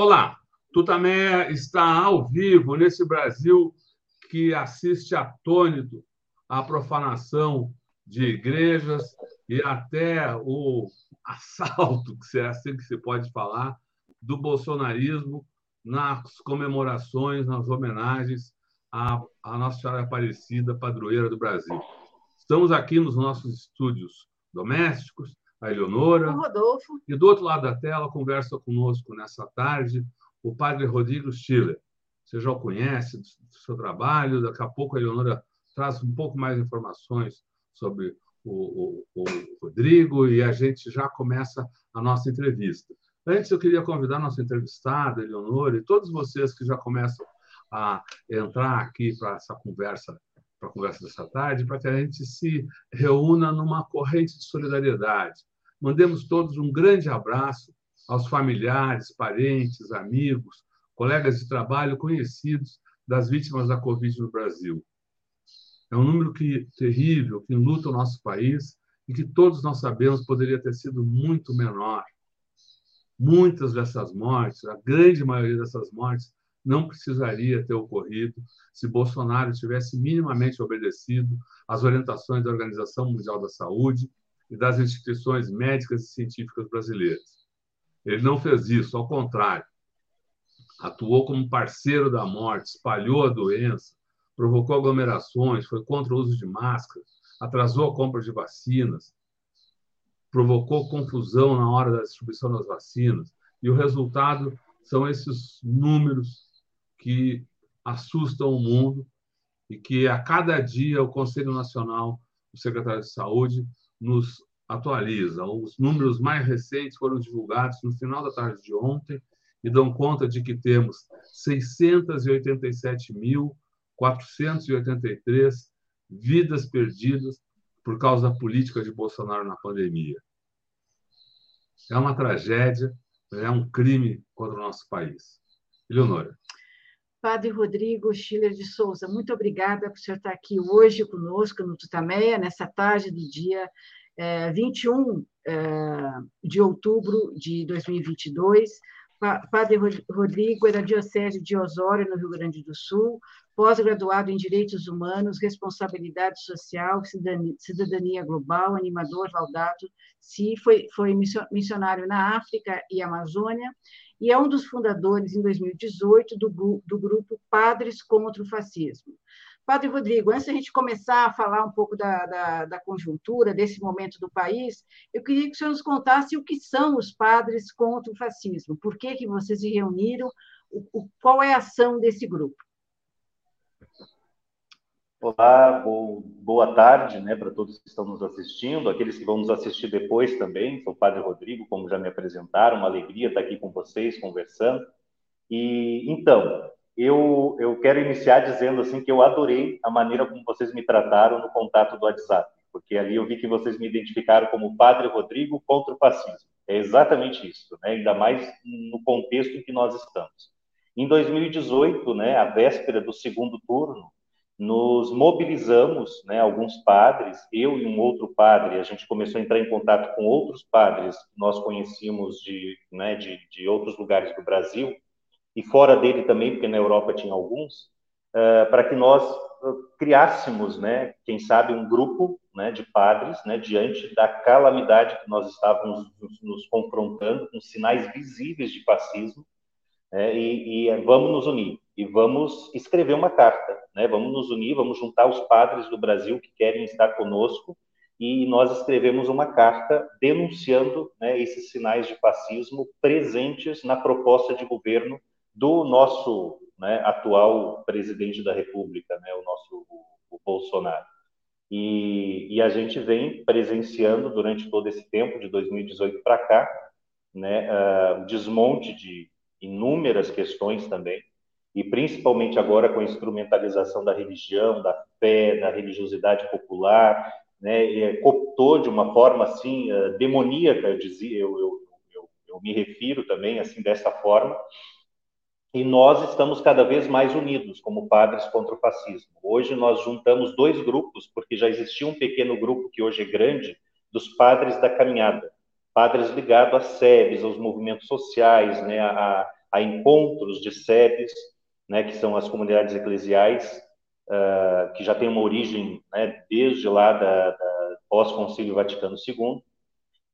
Olá, Tutamé está ao vivo nesse Brasil que assiste atônito à profanação de igrejas e até o assalto, que é assim que se pode falar, do bolsonarismo nas comemorações, nas homenagens à, à Nossa Senhora Aparecida, padroeira do Brasil. Estamos aqui nos nossos estúdios domésticos, a Eleonora. O Rodolfo. E do outro lado da tela, conversa conosco nessa tarde o padre Rodrigo Schiller. Você já o conhece do seu trabalho, daqui a pouco a Eleonora traz um pouco mais de informações sobre o, o, o Rodrigo e a gente já começa a nossa entrevista. Antes, eu queria convidar nossa entrevistada, Eleonora, e todos vocês que já começam a entrar aqui para essa conversa, para a conversa dessa tarde, para que a gente se reúna numa corrente de solidariedade. Mandemos todos um grande abraço aos familiares, parentes, amigos, colegas de trabalho, conhecidos das vítimas da Covid no Brasil. É um número que, terrível que enluta o nosso país e que todos nós sabemos poderia ter sido muito menor. Muitas dessas mortes, a grande maioria dessas mortes, não precisaria ter ocorrido se Bolsonaro tivesse minimamente obedecido às orientações da Organização Mundial da Saúde e das instituições médicas e científicas brasileiras. Ele não fez isso, ao contrário. Atuou como parceiro da morte, espalhou a doença, provocou aglomerações, foi contra o uso de máscaras, atrasou a compra de vacinas, provocou confusão na hora da distribuição das vacinas. E o resultado são esses números que assustam o mundo e que a cada dia o Conselho Nacional, o secretário de Saúde, nos atualiza. Os números mais recentes foram divulgados no final da tarde de ontem e dão conta de que temos 687.483 vidas perdidas por causa da política de Bolsonaro na pandemia. É uma tragédia, é um crime contra o nosso país. Eleonora. Padre Rodrigo Schiller de Souza, muito obrigada por senhor estar aqui hoje conosco no Tutameia, nessa tarde do dia é, 21 é, de outubro de 2022. Padre Rodrigo é da Diocese de Osório, no Rio Grande do Sul, pós-graduado em Direitos Humanos, Responsabilidade Social, Cidadania Global, animador Laudato Si, foi, foi missionário na África e Amazônia, e é um dos fundadores, em 2018, do, do grupo Padres contra o Fascismo. Padre Rodrigo, antes da gente começar a falar um pouco da, da, da, conjuntura, desse momento do país, eu queria que o senhor nos contasse o que são os padres contra o fascismo, por que, que vocês se reuniram, o, o, qual é a ação desse grupo. Olá, boa tarde né, para todos que estão nos assistindo, aqueles que vão nos assistir depois também. Sou o Padre Rodrigo, como já me apresentaram, uma alegria estar aqui com vocês, conversando. E então, eu, eu quero iniciar dizendo assim que eu adorei a maneira como vocês me trataram no contato do WhatsApp, porque ali eu vi que vocês me identificaram como Padre Rodrigo contra o fascismo. É exatamente isso, né? ainda mais no contexto em que nós estamos. Em 2018, né, a véspera do segundo turno, nos mobilizamos, né, alguns padres, eu e um outro padre, a gente começou a entrar em contato com outros padres que nós conhecíamos de, né, de, de outros lugares do Brasil, e fora dele também, porque na Europa tinha alguns, uh, para que nós criássemos, né, quem sabe, um grupo né, de padres né, diante da calamidade que nós estávamos nos, nos confrontando, com sinais visíveis de fascismo, né, e, e, vamos nos unir e vamos escrever uma carta, né, vamos nos unir, vamos juntar os padres do Brasil que querem estar conosco e nós escrevemos uma carta denunciando né, esses sinais de fascismo presentes na proposta de governo do nosso né, atual presidente da República, né, o nosso o, o Bolsonaro. E, e, a gente vem presenciando durante todo esse tempo, de 2018 para cá, né, uh, desmonte de inúmeras questões também, e principalmente agora com a instrumentalização da religião, da fé, da religiosidade popular, né, cooptou de uma forma assim uh, demoníaca, eu dizia, eu, eu, eu, eu me refiro também assim dessa forma, e nós estamos cada vez mais unidos como padres contra o fascismo. Hoje nós juntamos dois grupos, porque já existia um pequeno grupo que hoje é grande, dos padres da caminhada, padres ligados às SEBs, aos movimentos sociais, né, a, a encontros de SEBs, né, que são as comunidades eclesiais, uh, que já tem uma origem né, desde lá da, da pós-concílio Vaticano II,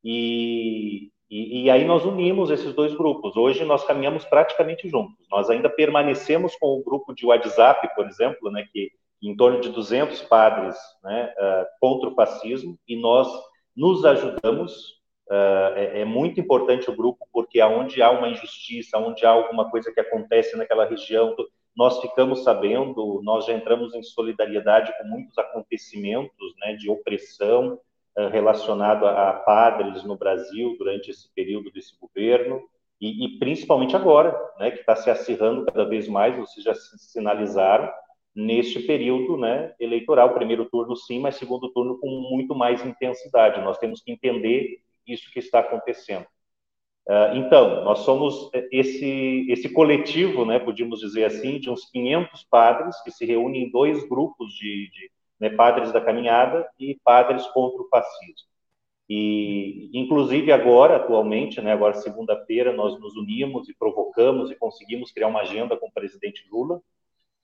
e, e, e, aí nós unimos esses dois grupos. Hoje nós caminhamos praticamente juntos. Nós ainda permanecemos com o grupo de WhatsApp, por exemplo, né, que em torno de 200 padres né, uh, contra o fascismo, e nós nos ajudamos. Uh, é, é, muito importante o grupo, porque aonde há uma injustiça, onde há alguma coisa que acontece naquela região, nós ficamos sabendo, nós já entramos em solidariedade com muitos acontecimentos né, de opressão relacionado a, padres no Brasil durante esse período desse governo, e, e principalmente agora, né, que está se acirrando cada vez mais, vocês já sinalizaram, neste período né, eleitoral. Primeiro turno, sim, mas segundo turno com muito mais intensidade. Nós temos que entender isso que está acontecendo. Uh, então, nós somos esse, esse coletivo, né, podíamos dizer assim, de uns 500 padres que se reúnem em dois grupos de, de né, padres da caminhada e padres contra o fascismo. E, inclusive, agora, atualmente, né, agora segunda-feira, nós nos unimos e provocamos e conseguimos criar uma agenda com o presidente Lula,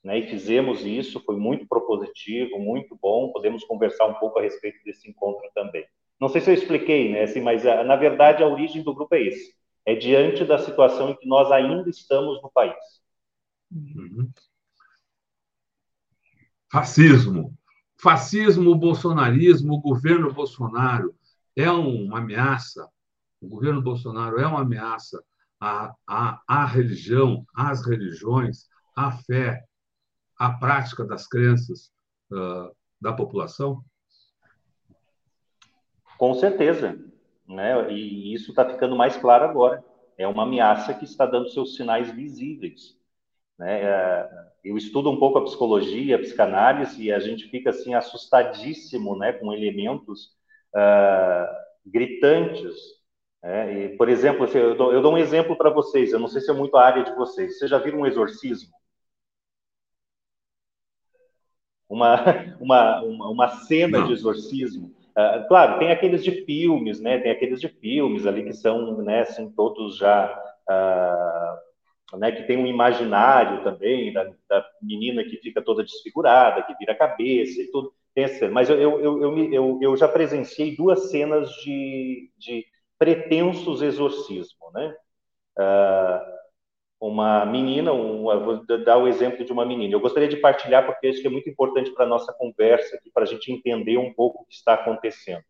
né, e fizemos isso, foi muito propositivo, muito bom, podemos conversar um pouco a respeito desse encontro também. Não sei se eu expliquei, né, assim, mas a, na verdade a origem do grupo é esse, é diante da situação em que nós ainda estamos no país. Uhum. Fascismo. Fascismo, bolsonarismo, o governo Bolsonaro é uma ameaça, o governo Bolsonaro é uma ameaça à, à, à religião, às religiões, à fé, a prática das crenças uh, da população? Com certeza, né? E isso está ficando mais claro agora. É uma ameaça que está dando seus sinais visíveis. Né? É, eu estudo um pouco a psicologia, a psicanálise, e a gente fica assim assustadíssimo, né, com elementos uh, gritantes. Né? E, por exemplo, eu dou, eu dou um exemplo para vocês. Eu não sei se é muito a área de vocês. Vocês já viram um exorcismo? uma, uma, uma, cena Não. de exorcismo. Uh, claro, tem aqueles de filmes, né? Tem aqueles de filmes ali que são, né, assim, todos já, uh, né, que tem um imaginário também da, da, menina que fica toda desfigurada, que vira a cabeça e tudo. Mas eu, eu, eu, eu, eu já presenciei duas cenas de, de pretensos exorcismo, né? Uh, uma menina, vou dar o exemplo de uma menina. Eu gostaria de partilhar porque acho que é muito importante para a nossa conversa para a gente entender um pouco o que está acontecendo.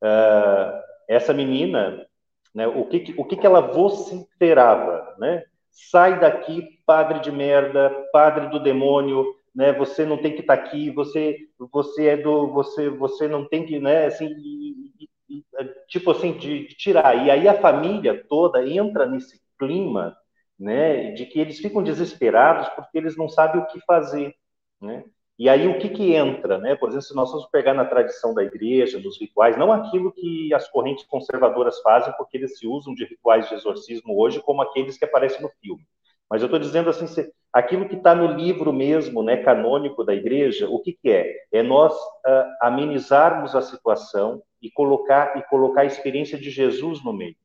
Uh, essa menina, né, o que, o que, que ela vociferava, né? Sai daqui, padre de merda, padre do demônio, né? Você não tem que estar tá aqui, você, você é do, você, você não tem que, né? Assim, e, e, tipo assim de, de tirar. E aí a família toda entra nesse clima né, de que eles ficam desesperados porque eles não sabem o que fazer, né? E aí o que que entra, né? Por exemplo, se nós formos pegar na tradição da igreja, nos rituais, não aquilo que as correntes conservadoras fazem, porque eles se usam de rituais de exorcismo hoje como aqueles que aparecem no filme. Mas eu estou dizendo assim, aquilo que está no livro mesmo, né, canônico da igreja, o que, que é? É nós uh, amenizarmos a situação e colocar e colocar a experiência de Jesus no meio,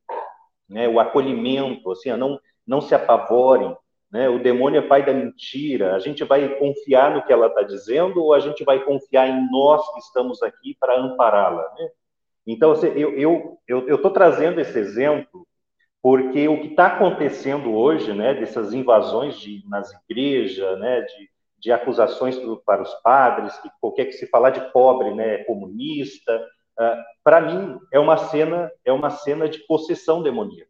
né? O acolhimento, assim, não não se apavorem, né? O demônio é pai da mentira. A gente vai confiar no que ela está dizendo ou a gente vai confiar em nós que estamos aqui para ampará-la, né? Então, assim, eu eu eu estou trazendo esse exemplo porque o que está acontecendo hoje, né, dessas invasões de, nas igrejas, né, de, de acusações para os padres, que qualquer que se falar de pobre, né, é comunista, uh, para mim é uma cena é uma cena de possessão demoníaca.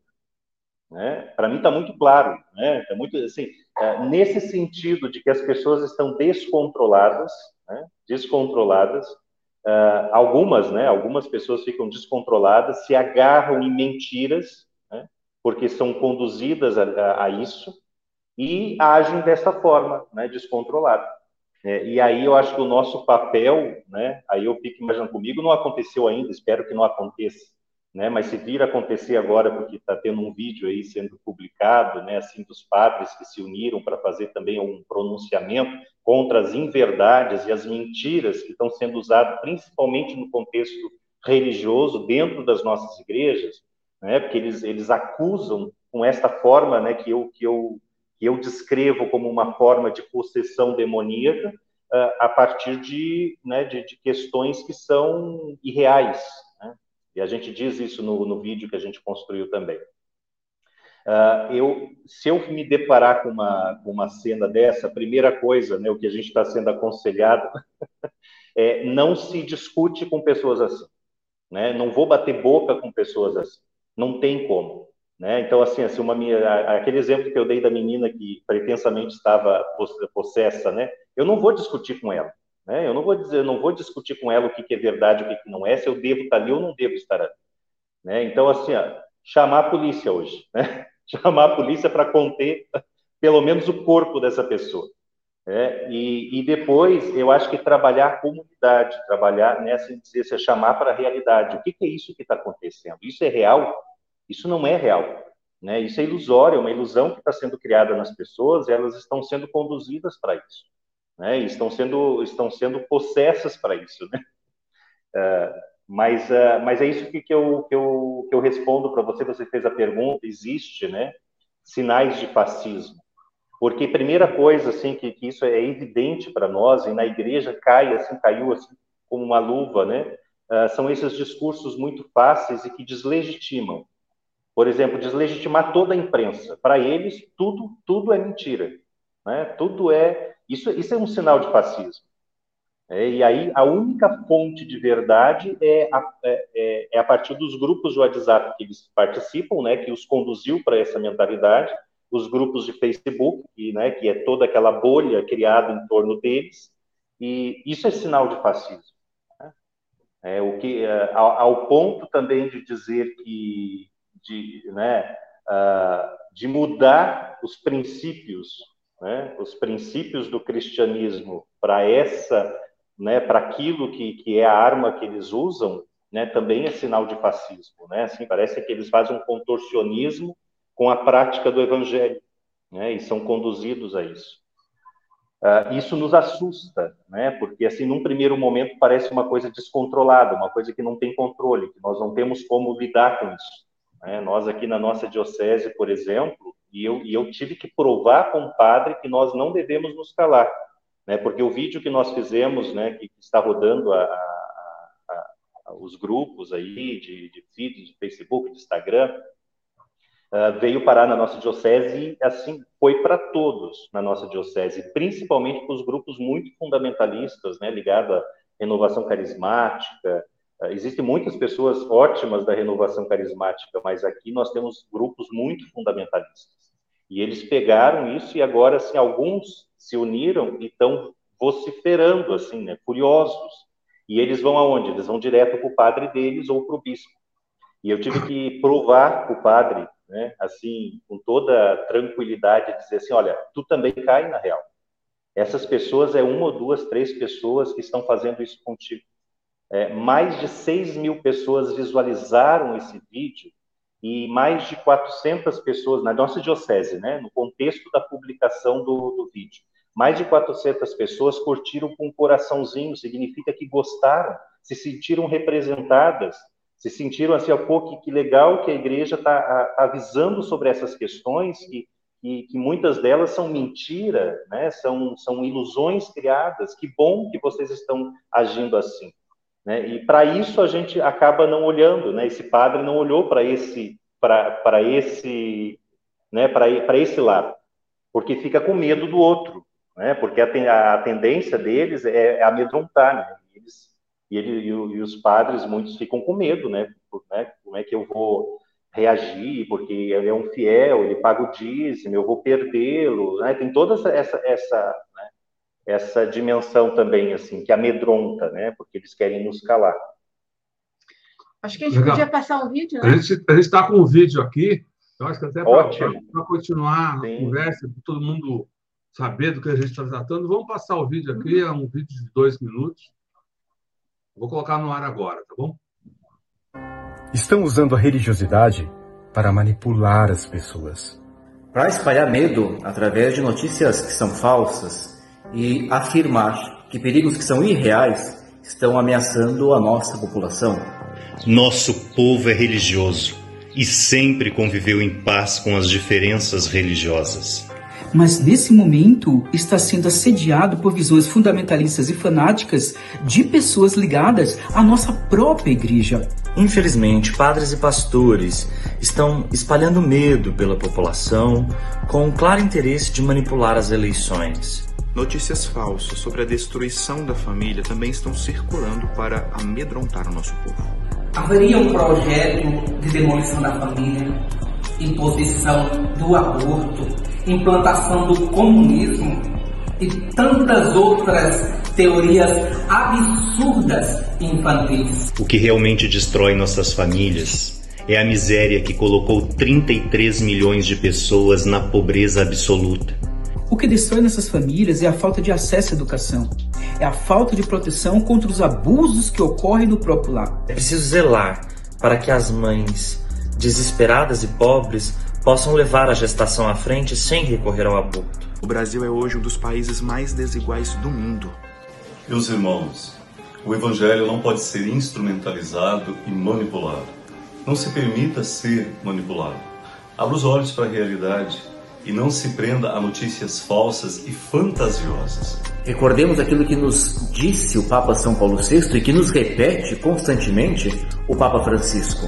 Né? Para mim está muito claro, né? É muito assim, é, nesse sentido de que as pessoas estão descontroladas, né? descontroladas. Uh, algumas, né? Algumas pessoas ficam descontroladas, se agarram em mentiras, né? porque são conduzidas a, a, a isso e agem dessa forma, né? Descontrolada. É, e aí eu acho que o nosso papel, né? Aí eu fico imaginando comigo, não aconteceu ainda, espero que não aconteça né? Mas se vir acontecer agora, porque está tendo um vídeo aí sendo publicado, né? Assim dos padres que se uniram para fazer também um pronunciamento contra as inverdades e as mentiras que estão sendo usadas, principalmente no contexto religioso dentro das nossas igrejas, né? Porque eles eles acusam com esta forma, né, que eu que eu que eu descrevo como uma forma de possessão demoníaca, uh, a partir de, né, de, de, questões que são irreais. E a gente diz isso no, no vídeo que a gente construiu também. Uh, eu, se eu me deparar com uma, com uma cena dessa, a primeira coisa, né, o que a gente está sendo aconselhado, é não se discute com pessoas assim. Né? Não vou bater boca com pessoas assim. Não tem como. Né? Então, assim, assim uma aquele exemplo que eu dei da menina que pretensamente estava possessa, né? eu não vou discutir com ela. Né? Eu não vou dizer, não vou discutir com ela o que, que é verdade, o que, que não é, se eu devo estar ali ou não devo estar ali. Né? Então, assim, ó, chamar a polícia hoje, né? chamar a polícia para conter pelo menos o corpo dessa pessoa. Né? E, e, depois, eu acho que trabalhar a comunidade, trabalhar nessa incidência, chamar para a realidade. O que, que é isso que está acontecendo? Isso é real? Isso não é real. Né? Isso é ilusório, é uma ilusão que está sendo criada nas pessoas elas estão sendo conduzidas para isso. Né? E estão sendo, estão sendo possessas para isso. Né? Uh, mas, uh, mas é isso que, que, eu, que, eu, que eu respondo para você. Você fez a pergunta: existe né, sinais de fascismo. Porque primeira coisa assim que, que isso é evidente para nós e na igreja cai assim caiu assim como uma luva, né? Uh, são esses discursos muito fáceis e que deslegitimam por exemplo, deslegitimar toda a imprensa. Para eles, tudo, tudo é mentira. Né? Tudo é. Isso, isso é um sinal de fascismo. É, e aí, a única fonte de verdade é a, é, é, é a partir dos grupos de WhatsApp que eles participam, né, que os conduziu para essa mentalidade, os grupos de Facebook, que, né, que é toda aquela bolha criada em torno deles, e isso é sinal de fascismo. Né? É, o que, é, ao, ao ponto também de dizer que de, né, uh, de mudar os princípios, né, os princípios do cristianismo para essa, né, para aquilo que, que é a arma que eles usam, né, também é sinal de fascismo, né? Assim, parece que eles fazem um contorcionismo com a prática do evangelho, né? E são conduzidos a isso. Uh, isso nos assusta, né? Porque assim, num primeiro momento parece uma coisa descontrolada, uma coisa que não tem controle, que nós não temos como lidar com isso. Né? Nós aqui na nossa diocese, por exemplo, e eu, e eu tive que provar com o padre que nós não devemos nos calar, né? porque o vídeo que nós fizemos, né, que, está rodando a, a, a, os grupos aí de, de feed, de Facebook, de Instagram, uh, veio parar na nossa diocese e assim foi para todos na nossa diocese, principalmente para os grupos muito fundamentalistas, né, ligados à renovação carismática, ah, existem muitas pessoas ótimas da renovação carismática, mas aqui nós temos grupos muito fundamentalistas. E eles pegaram isso e agora, assim, alguns se uniram e estão vociferando, assim, né, furiosos. E eles vão aonde? Eles vão direto para o padre deles ou para o bispo. E eu tive que provar para o padre, né, assim, com toda tranquilidade, dizer assim, olha, tu também cai na real. Essas pessoas é uma ou duas, três pessoas que estão fazendo isso contigo. É, mais de 6 mil pessoas visualizaram esse vídeo e mais de 400 pessoas, na nossa diocese, né, no contexto da publicação do, do vídeo, mais de 400 pessoas curtiram com um coraçãozinho, significa que gostaram, se sentiram representadas, se sentiram assim, pô, que, que legal que a igreja está avisando sobre essas questões, que, que, que, muitas delas são mentira, né? são, são ilusões criadas, que bom que vocês estão agindo assim. Né? E para isso a gente acaba não olhando, né? Esse padre não olhou para esse para esse né, para esse lado, porque fica com medo do outro, né? Porque a, a tendência deles é, é amedrontar, né? Eles, e, ele, e, e, os padres muitos ficam com medo, né? né? Como é que eu vou reagir? Porque ele é um fiel, ele paga o dízimo, eu vou perdê-lo, né? Tem toda essa essa, essa dimensão também, assim, que amedronta, né? Porque eles querem nos calar. Acho que a gente Legal. podia passar um vídeo, né? A gente está com um vídeo aqui, eu acho que até para continuar a conversa, para todo mundo saber do que a gente está tratando, vamos passar o vídeo aqui, é um vídeo de dois minutos. Vou colocar no ar agora, tá bom? Estão usando a religiosidade para manipular as pessoas. Para espalhar medo através de notícias que são falsas, e afirmar que perigos que são irreais estão ameaçando a nossa população. Nosso povo é religioso e sempre conviveu em paz com as diferenças religiosas. Mas nesse momento está sendo assediado por visões fundamentalistas e fanáticas de pessoas ligadas à nossa própria igreja. Infelizmente, padres e pastores estão espalhando medo pela população com o claro interesse de manipular as eleições. Notícias falsas sobre a destruição da família também estão circulando para amedrontar o nosso povo. Haveria um projeto de demolição da família, imposição do aborto, implantação do comunismo e tantas outras teorias absurdas infantis. O que realmente destrói nossas famílias é a miséria que colocou 33 milhões de pessoas na pobreza absoluta. O que destrói nossas famílias é a falta de acesso à educação, é a falta de proteção contra os abusos que ocorrem no próprio lar. É preciso zelar para que as mães desesperadas e pobres possam levar a gestação à frente sem recorrer ao aborto. O Brasil é hoje um dos países mais desiguais do mundo. Meus irmãos, o Evangelho não pode ser instrumentalizado e manipulado. Não se permita ser manipulado. Abra os olhos para a realidade e não se prenda a notícias falsas e fantasiosas. Recordemos aquilo que nos disse o Papa São Paulo VI e que nos repete constantemente o Papa Francisco.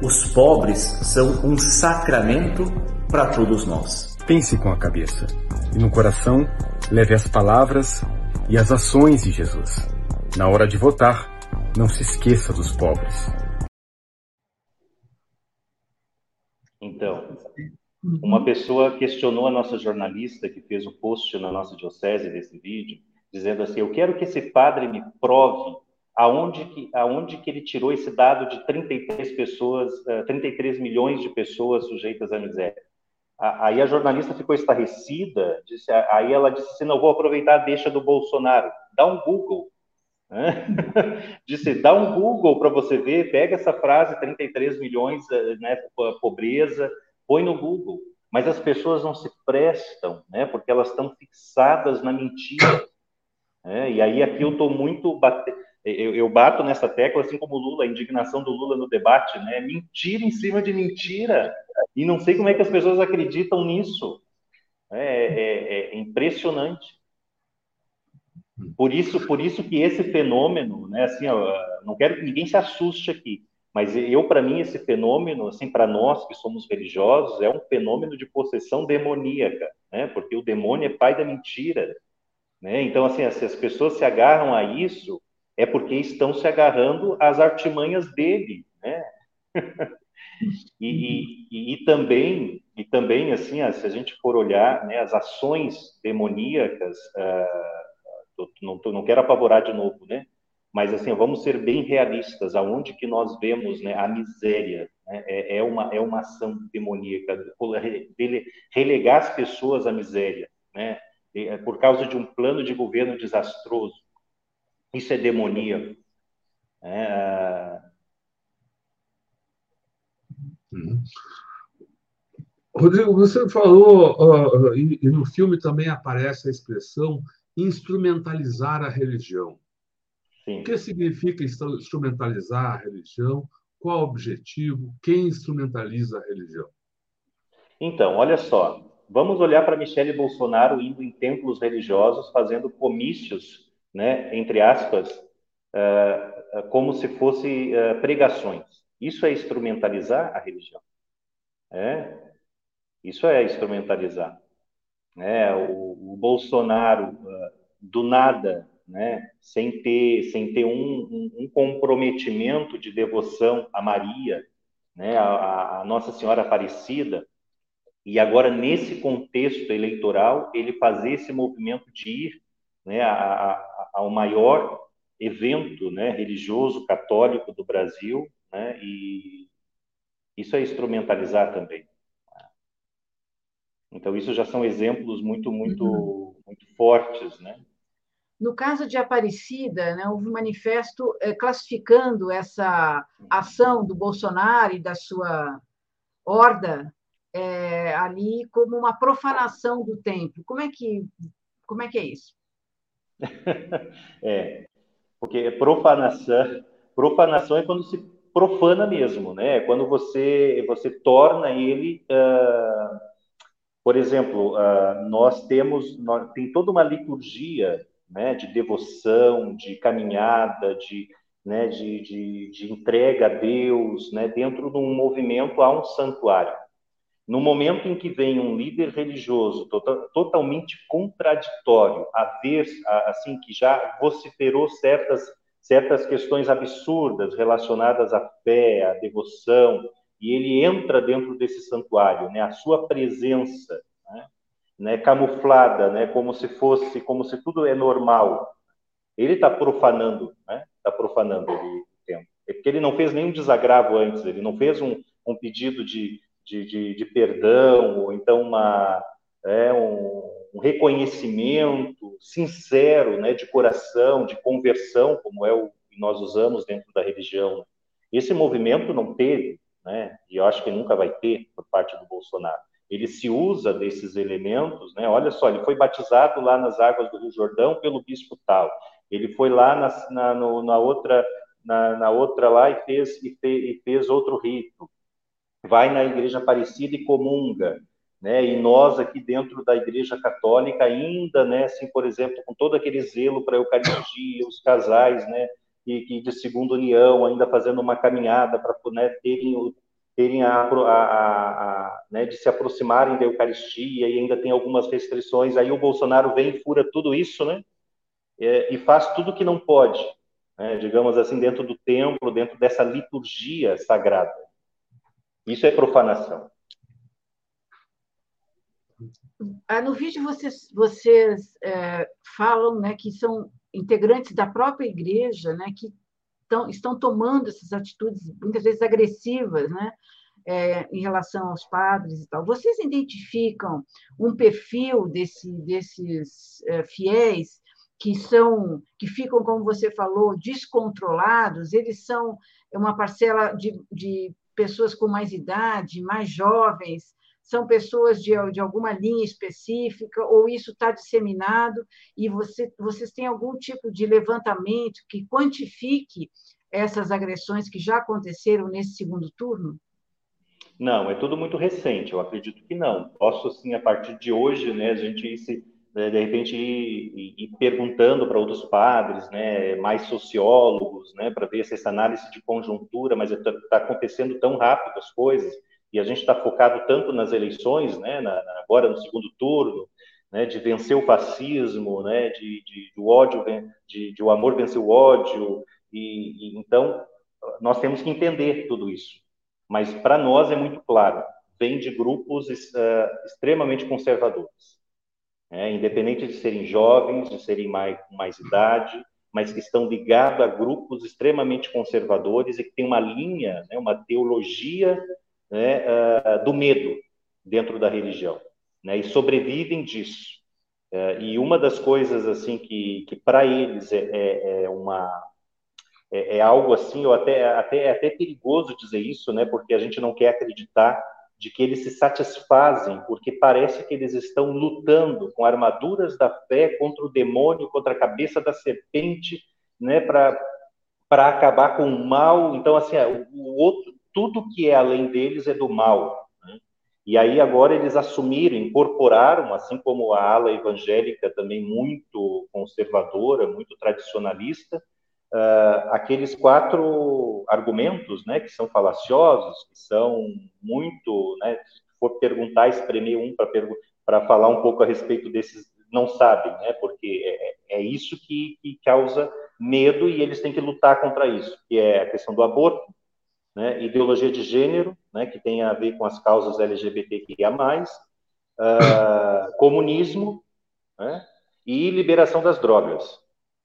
Os pobres são um sacramento para todos nós. Pense com a cabeça e no coração leve as palavras e as ações de Jesus. Na hora de votar, não se esqueça dos pobres. Então, uma pessoa questionou a nossa jornalista que fez o post na nossa diocese desse vídeo, dizendo assim: Eu quero que esse padre me prove aonde que, aonde que ele tirou esse dado de 33 pessoas, 33 eh, milhões de pessoas sujeitas à miséria. Aí a jornalista ficou estarrecida, disse, aí ela disse assim, não vou aproveitar a deixa do Bolsonaro, dá um Google. Né? disse, dá um Google para você ver, pega essa frase, 33 milhões, eh, né, pobreza, põe no Google. Mas as pessoas não se prestam, né, porque elas estão fixadas na mentira. Né? E aí aqui eu estou muito batendo eu, eu, bato nessa tecla, assim como o Lula, a indignação do Lula no debate, né? Mentira em cima de mentira. E não sei como é que as pessoas acreditam nisso. É, é, é impressionante. Por isso, por isso que esse fenômeno, né? Assim, não quero que ninguém se assuste aqui, mas eu, para mim, esse fenômeno, assim, para nós que somos religiosos, é um fenômeno de possessão demoníaca, né? Porque o demônio é pai da mentira, né? Então, assim, se as pessoas se agarram a isso, é porque estão se agarrando às artimanhas dele, né? e, e, e, também, e também assim, se a gente for olhar né, as ações demoníacas, uh, não, não quero apavorar de novo, né? Mas assim, vamos ser bem realistas. Aonde que nós vemos né, a miséria? Né? É, é, uma é uma ação demoníaca, relegar as pessoas à miséria, né? É por causa de um plano de governo desastroso isso é demoníaco. É... Rodrigo, você falou, uh, e, e, no filme também aparece a expressão instrumentalizar a religião. Sim. O que significa instrumentalizar a religião? Qual o objetivo? Quem instrumentaliza a religião? Então, olha só, vamos olhar para Michele Bolsonaro indo em templos religiosos, fazendo comícios né, entre aspas, uh, como se fosse uh, pregações. Isso é instrumentalizar a religião. É? Isso é instrumentalizar. É, o, o Bolsonaro, uh, do nada, né, sem ter, sem ter um, um, comprometimento de devoção a Maria, né, a, a Nossa Senhora Aparecida, e agora, nesse contexto eleitoral, ele fazer esse movimento de ir né, a, a, ao maior evento né, religioso católico do Brasil, né, e isso é instrumentalizar também. Então, isso já são exemplos muito, muito, uhum. muito fortes, né? No caso de Aparecida, né, houve um manifesto é, classificando essa ação do Bolsonaro e da sua horda é, ali como uma profanação do templo. Como é que, como é, que é isso? é, porque profanação, profanação é quando se profana mesmo, né? Quando você você torna ele, uh, por exemplo, uh, nós temos tem toda uma liturgia, né, de devoção, de caminhada, de né, de, de, de entrega a Deus, né, dentro de um movimento a um santuário. No momento em que vem um líder religioso total, totalmente contraditório, a ver, assim, que já vociferou certas, certas questões absurdas relacionadas à fé, à devoção, e ele entra dentro desse santuário, né, a sua presença, né, né, camuflada, né, como se fosse, como se tudo é normal. Ele está profanando, né, está profanando o tempo. É porque ele não fez nenhum desagravo antes, ele não fez um, um pedido de, de, de, de perdão, ou então uma, é, um, um, reconhecimento sincero, né, de coração, de conversão, como é o que nós usamos dentro da religião. Esse movimento não teve, né, e eu acho que nunca vai ter por parte do Bolsonaro. Ele se usa desses elementos, né? Olha só, ele foi batizado lá nas águas do Rio Jordão pelo bispo tal. Ele foi lá na, na, no, na outra na, na, outra lá e fez, e fez, e fez outro rito vai na igreja Aparecida e comunga, né? E nós aqui dentro da igreja católica ainda, né, assim, por exemplo, com todo aquele zelo para a Eucaristia, os casais, né, e, que de segunda união, ainda fazendo uma caminhada para né, terem terem a, a, a, né, de se aproximarem da Eucaristia e ainda tem algumas restrições. Aí o Bolsonaro vem e fura tudo isso, né? É, e faz tudo que não pode, né, digamos assim, dentro do templo, dentro dessa liturgia sagrada. Isso é profanação. Ah, no vídeo vocês, vocês é, falam né, que são integrantes da própria igreja, né, que tão, estão tomando essas atitudes muitas vezes agressivas, né, é, em relação aos padres e tal. Vocês identificam um perfil desse, desses é, fiéis que são, que ficam, como você falou, descontrolados? Eles são uma parcela de, de pessoas com mais idade, mais jovens, são pessoas de, de alguma linha específica, ou isso está disseminado, e você, vocês têm algum tipo de levantamento que quantifique essas agressões que já aconteceram nesse segundo turno? Não, é tudo muito recente, eu acredito que não. Posso, assim, a partir de hoje, né, a gente ir se né, de repente ir, ir perguntando para outros padres, né, mais sociólogos, né, para ver se essa análise de conjuntura, mas está tá acontecendo tão rápido as coisas e a gente está focado tanto nas eleições, né, na, agora no segundo turno, né, de vencer o fascismo, né, de, de do ódio, de, de, o amor vencer o ódio e, e então nós temos que entender tudo isso. Mas para nós é muito claro, vem de grupos uh, extremamente conservadores é, independente de serem jovens, de serem mais, mais idade, mas que estão ligados a grupos extremamente conservadores e que têm uma linha, né, uma teologia né, uh, do medo dentro da religião, né, e sobrevivem disso. Uh, e uma das coisas assim que, que para eles é, é, é uma é, é, algo assim, ou até, até é até perigoso dizer isso, né, porque a gente não quer acreditar de que eles se satisfazem, porque parece que eles estão lutando com armaduras da fé contra o demônio, contra a cabeça da serpente, né, para acabar com o mal. Então, assim, o outro, tudo que é além deles é do mal. Né? E aí agora eles assumiram, incorporaram, assim como a ala evangélica também muito conservadora, muito tradicionalista, uh, aqueles quatro argumentos, né, que são falaciosos, que são muito, né, se for perguntar, espremer um para falar um pouco a respeito desses, não sabem, né, porque é, é isso que, que causa medo e eles têm que lutar contra isso, que é a questão do aborto, né, ideologia de gênero, né, que tem a ver com as causas LGBTQIA+, uh, comunismo né, e liberação das drogas.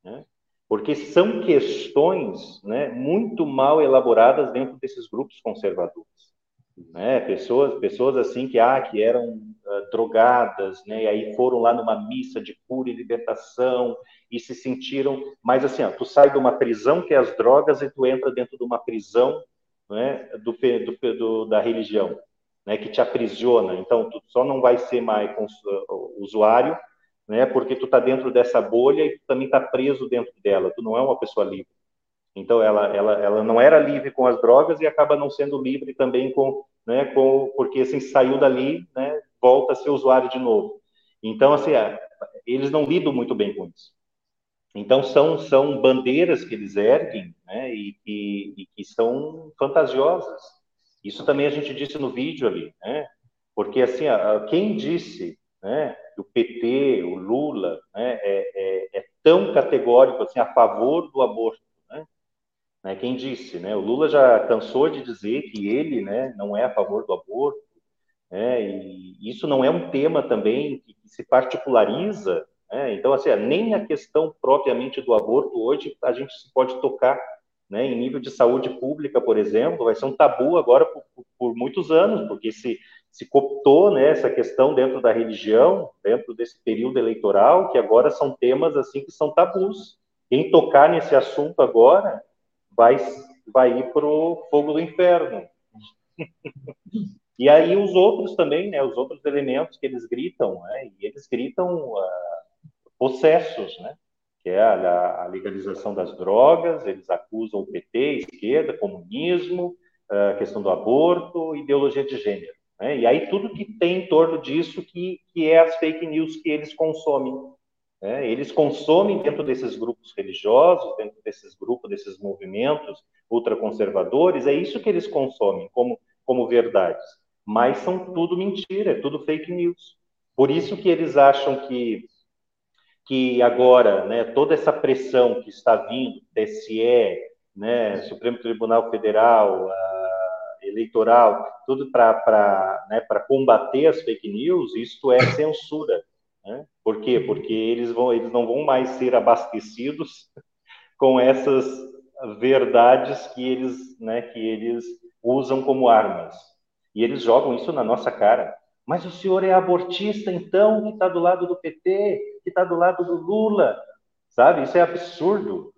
Né? porque são questões né, muito mal elaboradas dentro desses grupos conservadores. Né? Pessoas, pessoas assim que, ah, que eram uh, drogadas, né? e aí foram lá numa missa de cura e libertação e se sentiram. Mas assim, ó, tu sai de uma prisão que é as drogas e tu entra dentro de uma prisão né, do, do, do, da religião, né, que te aprisiona. Então, tu só não vai ser mais usuário, né? Porque tu tá dentro dessa bolha e tu também tá preso dentro dela. Tu não é uma pessoa livre. Então, ela, ela, ela não era livre com as drogas e acaba não sendo livre também com, né, com porque assim, saiu dali, né, volta a ser usuário de novo. Então, assim, eles não lidam muito bem com isso. Então, são, são bandeiras que eles erguem né, e, e, que são fantasiosas. Isso também a gente disse no vídeo ali, né? Porque, assim, quem disse né, que o PT, o Lula, né, é, é, é, tão categórico assim, a favor do aborto? Né? né? Quem disse? Né? O Lula já cansou de dizer que ele né, não é a favor do aborto, né? e isso não é um tema também que se particulariza. Né? Então, assim, nem a questão propriamente do aborto hoje a gente pode tocar né, em nível de saúde pública, por exemplo, vai ser um tabu agora por, por, por muitos anos, porque se, se cooptou né, essa questão dentro da religião, dentro desse período eleitoral, que agora são temas assim que são tabus. Quem tocar nesse assunto agora vai, vai ir para o fogo do inferno. e aí os outros também, né, os outros elementos que eles gritam, né, e eles gritam uh, possessos, né? que é a, a, legalização das drogas, eles acusam o PT, esquerda, comunismo, a questão do aborto, ideologia de gênero. Né? E aí tudo que tem em torno disso que, que é as fake news que eles consomem. Né? Eles consomem dentro desses grupos religiosos, dentro desses grupos, desses movimentos ultraconservadores, é isso que eles consomem como, como verdades. Mas são tudo mentira, é tudo fake news. Por isso que eles acham que que agora, né, toda essa pressão que está vindo, TSE, né, Supremo Tribunal Federal, eleitoral, tudo para né, combater as fake news, isto é censura. Né? Por quê? Porque eles, vão, eles não vão mais ser abastecidos com essas verdades que eles, né, que eles usam como armas. E eles jogam isso na nossa cara. Mas o senhor é abortista, então, que está do lado do PT, que está do lado do Lula, sabe? Isso é absurdo.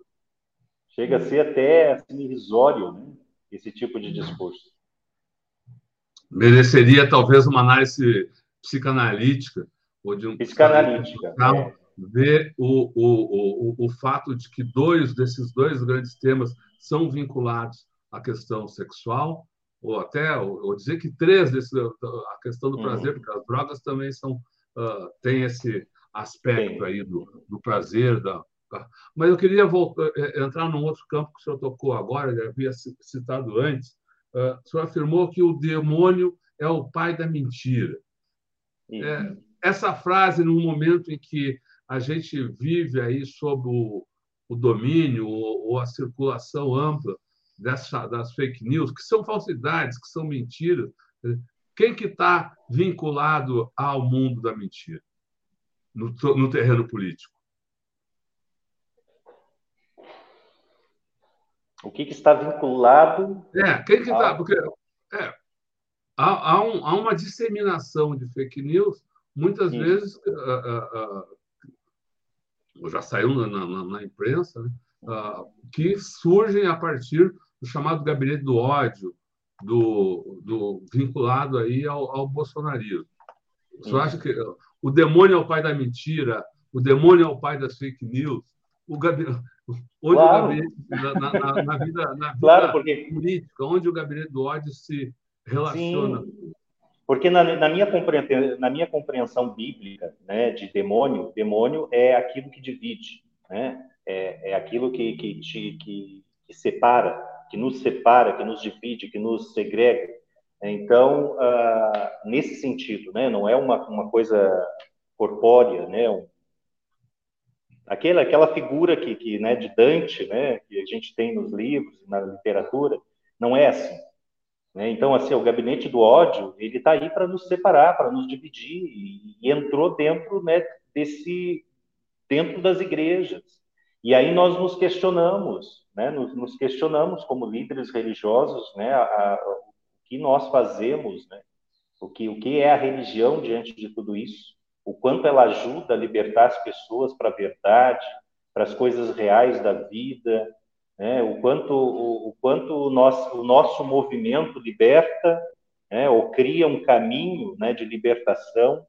Chega a ser até assim, irrisório, né? Esse tipo de discurso. Mereceria talvez uma análise psicanalítica ou de um psicanalítica é. ver o, o, o, o fato de que dois desses dois grandes temas são vinculados à questão sexual ou até ou, dizer que três desse, a questão do prazer uhum. porque as drogas também são uh, têm esse aspecto Sim. aí do, do prazer. Da, mas eu queria voltar, é, entrar num outro campo que o senhor tocou agora, já havia citado antes. Uh, o senhor afirmou que o demônio é o pai da mentira. É, essa frase, num momento em que a gente vive aí sob o, o domínio ou, ou, a circulação ampla dessa, das fake news, que são falsidades, que são mentiras, quem que está vinculado ao mundo da mentira? No, no terreno político? O que, que está vinculado? É, quem que está? Porque é, há, há, um, há, uma disseminação de fake news, muitas Sim. vezes uh, uh, uh, já saiu na, na, na imprensa, né? que surgem a partir do chamado gabinete do ódio, do, do vinculado aí ao, ao bolsonarismo. Você acha que o demônio é o pai da mentira, o demônio é o pai das fake news. O gabinete, onde claro. o gabinete, na, na, na, vida, na vida claro, porque... política, onde o gabinete do ódio se relaciona. Sim. Porque na, na, minha compreensão, na minha compreensão bíblica né, de demônio, demônio é aquilo que divide, né? é, é aquilo que, que, te, que, que separa, que nos separa, que nos divide, que nos segrega. Então, uh, nesse sentido, né, não é uma, uma coisa corpórea, né, um, aquela, aquela figura que, que, né, de Dante, né, que a gente tem nos livros, na literatura, não é assim. Né? Então, assim, o gabinete do ódio, ele está aí para nos separar, para nos dividir, e, e entrou dentro né, desse, dentro das igrejas. E aí nós nos questionamos, né, nos, nos questionamos como líderes religiosos, né, a, a, que nós fazemos, né? o, que, o que é a religião diante de tudo isso, o quanto ela ajuda a libertar as pessoas para a verdade, para as coisas reais da vida, né? o quanto, o, o quanto o, nosso, o nosso movimento liberta né? ou cria um caminho né? de libertação,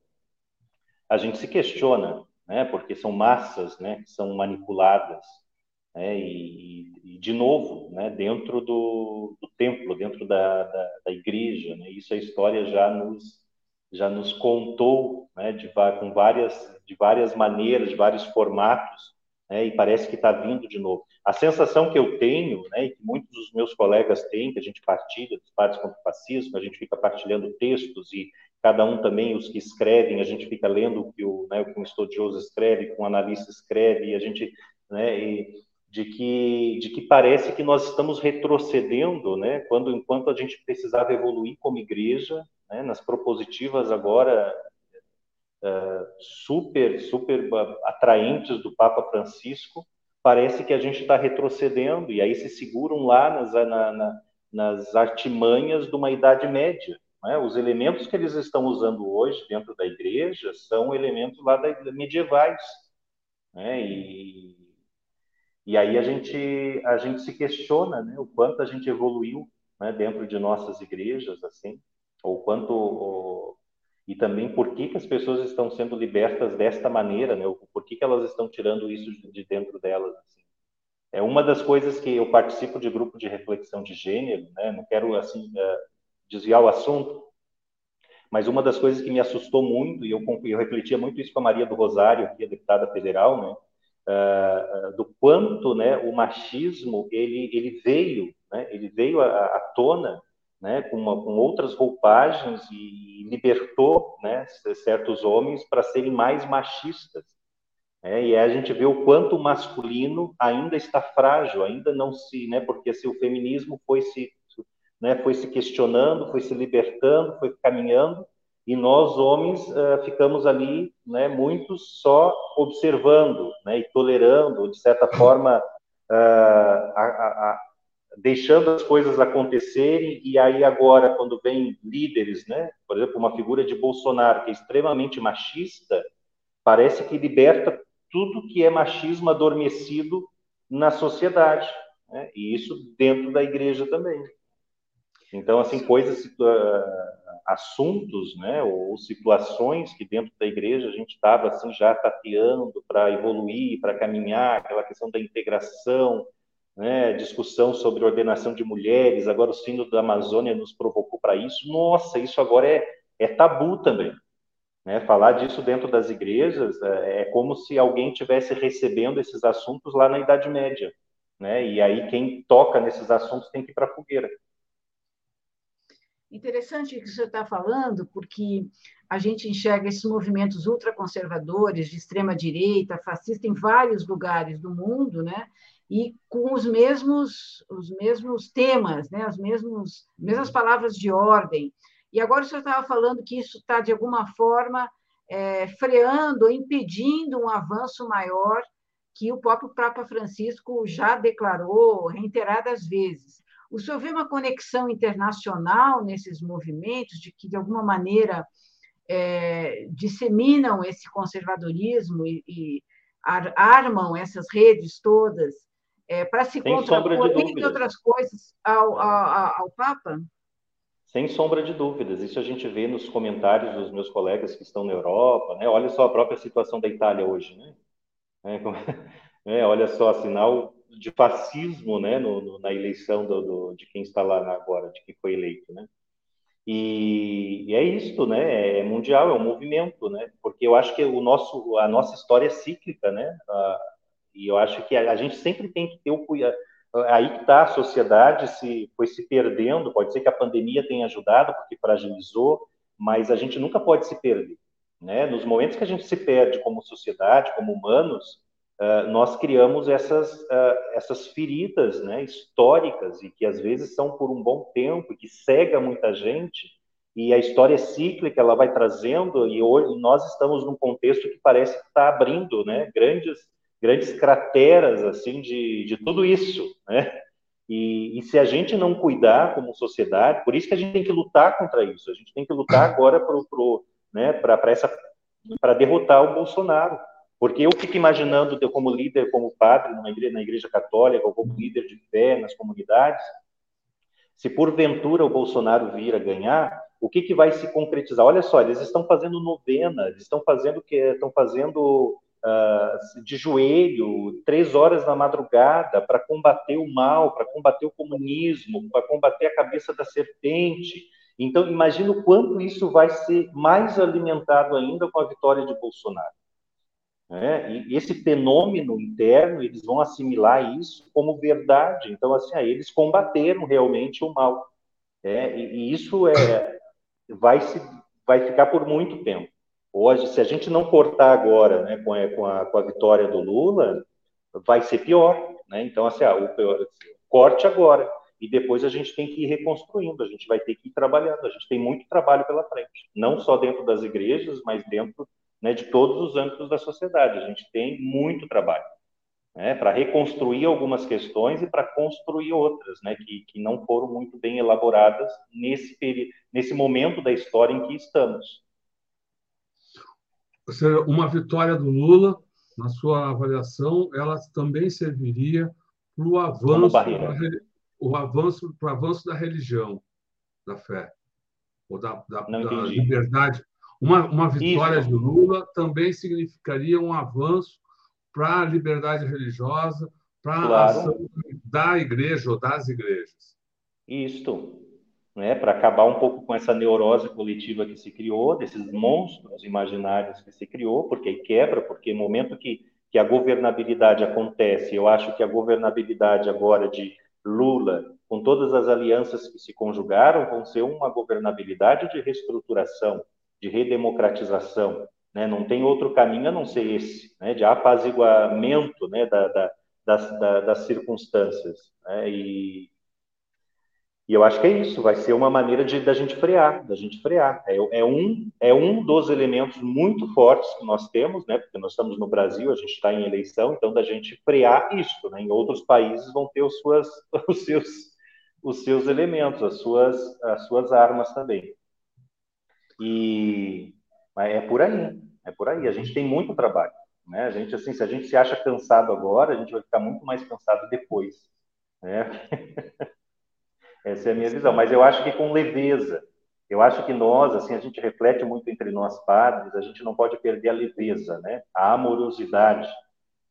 a gente se questiona, né? porque são massas né? que são manipuladas. Né, e, e, de novo, né, dentro do, do templo, dentro da, da, da igreja. Né, isso a história já nos, já nos contou né, de, com várias, de várias maneiras, de vários formatos, né, e parece que está vindo de novo. A sensação que eu tenho, né, e que muitos dos meus colegas têm, que a gente partilha dos padres contra o fascismo, a gente fica partilhando textos e cada um também, os que escrevem, a gente fica lendo o que o, né, o que estudioso escreve, o que um analista escreve, e a gente, né, e de que de que parece que nós estamos retrocedendo, né, quando enquanto a gente precisava evoluir como igreja, né, nas propositivas agora uh, super super atraentes do Papa Francisco, parece que a gente está retrocedendo e aí se seguram lá nas, na, na, nas artimanhas de uma Idade Média. Né? Os elementos que eles estão usando hoje dentro da igreja são elementos lá da, medievais. Né? E, e aí a gente, a gente se questiona né? o quanto a gente evoluiu né? dentro de nossas igrejas, assim, ou quanto ou, e também por que, que as pessoas estão sendo libertas desta maneira, né? Por que, que elas estão tirando isso de dentro delas? Assim. É uma das coisas que eu participo de grupo de reflexão de gênero, né? Não quero assim uh, desviar o assunto, mas uma das coisas que me assustou muito e eu, eu refletia muito isso com a Maria do Rosário, que é deputada federal, né? Uh, do quanto, né? O machismo ele ele veio, né? Ele veio à, à tona né, com, uma, com, outras roupagens e libertou né, certos homens para serem mais machistas. Né, e a gente vê o quanto o masculino ainda está frágil, ainda não se, né, porque se o feminismo foi se, né, foi se questionando, foi se libertando, foi caminhando, e nós homens uh, ficamos ali, né, muitos só observando, né, e tolerando, de certa forma, uh, a, a, deixando as coisas acontecerem e aí agora quando vem líderes, né, por exemplo, uma figura de Bolsonaro que é extremamente machista, parece que liberta tudo que é machismo adormecido na sociedade, né? e isso dentro da igreja também. Então, assim, coisas, uh, assuntos, né, ou situações que dentro da igreja a gente estava assim já tateando para evoluir, para caminhar, aquela questão da integração, né, discussão sobre ordenação de mulheres, agora o sino da Amazônia nos provocou para isso. Nossa, isso agora é, é tabu também. Né? Falar disso dentro das igrejas é, é como se alguém tivesse recebendo esses assuntos lá na Idade Média. Né? E aí quem toca nesses assuntos tem que ir para a fogueira. Interessante o que você está falando, porque a gente enxerga esses movimentos ultraconservadores, de extrema direita, fascista, em vários lugares do mundo, né? e com os mesmos os mesmos temas, né, as mesmos mesmas palavras de ordem. E agora o senhor estava falando que isso está de alguma forma é, freando, impedindo um avanço maior que o próprio Papa Francisco já declarou reiteradas vezes. O senhor vê uma conexão internacional nesses movimentos, de que, de alguma maneira, é, disseminam esse conservadorismo e, e armam essas redes todas é, para se contrapor, entre outras coisas, ao, ao, ao Papa? Sem sombra de dúvidas. Isso a gente vê nos comentários dos meus colegas que estão na Europa. Né? Olha só a própria situação da Itália hoje. Né? É, é, olha só, sinal de fascismo né? No, no, na eleição do, do, de quem está lá agora, de quem foi eleito. Né? E, e, é isso, né? É mundial, é um movimento, né? Porque eu acho que o nosso, a nossa história é cíclica, né? E eu acho que a, a gente sempre tem que ter o cuidado. Aí que está a sociedade se foi se perdendo. Pode ser que a pandemia tenha ajudado porque fragilizou, mas a gente nunca pode se perder. Né? Nos momentos que a gente se perde como sociedade, como humanos, uh, nós criamos essas uh, essas feridas, né, históricas e que às vezes são por um bom tempo que cega muita gente. E a história é cíclica, ela vai trazendo e hoje nós estamos num contexto que parece que está abrindo, né, grandes grandes crateras assim de, de tudo isso, né? E, e, se a gente não cuidar como sociedade, por isso que a gente tem que lutar contra isso. A gente tem que lutar agora para né, essa para derrotar o Bolsonaro. Porque eu fico imaginando eu como líder, como padre na igreja, na igreja católica, ou como líder de fé nas comunidades, se porventura o Bolsonaro vir a ganhar, o que, que vai se concretizar? Olha só, eles estão fazendo novena, eles estão fazendo que estão fazendo uh, de joelho, três horas na madrugada, para combater o mal, para combater o comunismo, para combater a cabeça da serpente. Então, imagina o quanto isso vai ser mais alimentado ainda com a vitória de Bolsonaro. É, e esse fenômeno interno, eles vão assimilar isso como verdade. Então, assim, aí eles combateram realmente o mal. É, e, e, isso é, vai, se, vai ficar por muito tempo. Hoje, se a gente não cortar agora né, com, a, com, a, com a vitória do Lula, vai ser pior. Né? Então, assim, ah, o, corte agora. E depois a gente tem que ir reconstruindo, a gente vai ter que ir trabalhando. A gente tem muito trabalho pela frente. Não só dentro das igrejas, mas dentro né, de todos os âmbitos da sociedade. A gente tem muito trabalho. Né, para reconstruir algumas questões e para construir outras, né, que, que não foram muito bem elaboradas nesse, nesse momento da história em que estamos uma vitória do Lula, na sua avaliação, ela também serviria para o avanço, o avanço, avanço da religião, da fé, ou da, da, da liberdade. Uma, uma vitória Isso. de Lula também significaria um avanço para a liberdade religiosa, para claro. a ação da igreja ou das igrejas. Isto né, para acabar um pouco com essa neurose coletiva que se criou, desses monstros imaginários que se criou, porque quebra, porque no momento que, que a governabilidade acontece, eu acho que a governabilidade agora de Lula, com todas as alianças que se conjugaram, vão ser uma governabilidade de reestruturação, de redemocratização, né? não tem outro caminho a não ser esse, né? de apaziguamento né? da, da, das, da, das circunstâncias. Né? E, e eu acho que é isso, vai ser uma maneira de da gente frear, da gente frear. É, é, um, é um dos elementos muito fortes que nós temos, né? Porque nós estamos no Brasil, a gente está em eleição, então da gente frear isso, né? Em outros países vão ter os, suas, os seus os seus elementos, as suas as suas armas também. E é por aí, é por aí. A gente tem muito trabalho, né? A gente assim, se a gente se acha cansado agora, a gente vai ficar muito mais cansado depois, né? Essa é a minha visão. Mas eu acho que com leveza. Eu acho que nós, assim, a gente reflete muito entre nós padres, a gente não pode perder a leveza, né? A amorosidade,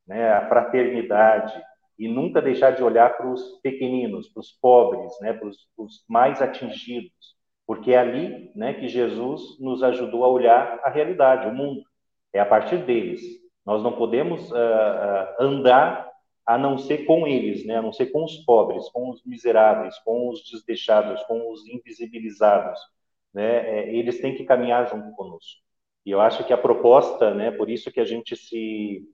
né? A fraternidade e nunca deixar de olhar para os pequeninos, para os pobres, né? Para os mais atingidos, porque é ali, né, que Jesus nos ajudou a olhar a realidade, o mundo. É a partir deles. Nós não podemos uh, uh, andar a não ser com eles, né? a não ser com os pobres, com os miseráveis, com os desdeixados, com os invisibilizados. Né? É, eles têm que caminhar junto conosco. E eu acho que a proposta, né, por isso que a gente se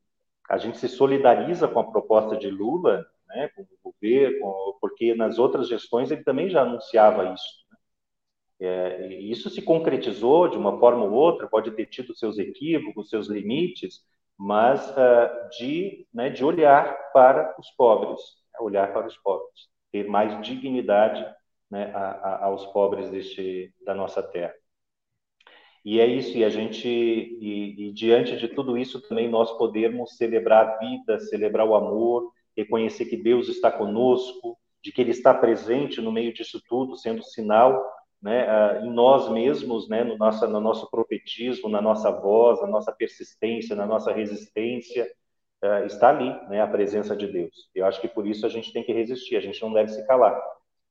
a gente se solidariza com a proposta de Lula, né, com o governo, porque nas outras gestões ele também já anunciava isso. É, isso se concretizou de uma forma ou outra, pode ter tido seus equívocos, seus limites, mas uh, de, né, de olhar para os pobres, né, olhar para os pobres, ter mais dignidade né, a, a, aos pobres deste, da nossa terra. E é isso, e a gente, e, e, diante de tudo isso também nós podemos celebrar a vida, celebrar o amor, reconhecer que Deus está conosco, de que Ele está presente no meio disso tudo, sendo sinal né, em nós mesmos, né, no, nosso, no nosso profetismo, na nossa voz, na nossa persistência, na nossa resistência, uh, está ali né, a presença de Deus. Eu acho que por isso a gente tem que resistir, a gente não deve se calar.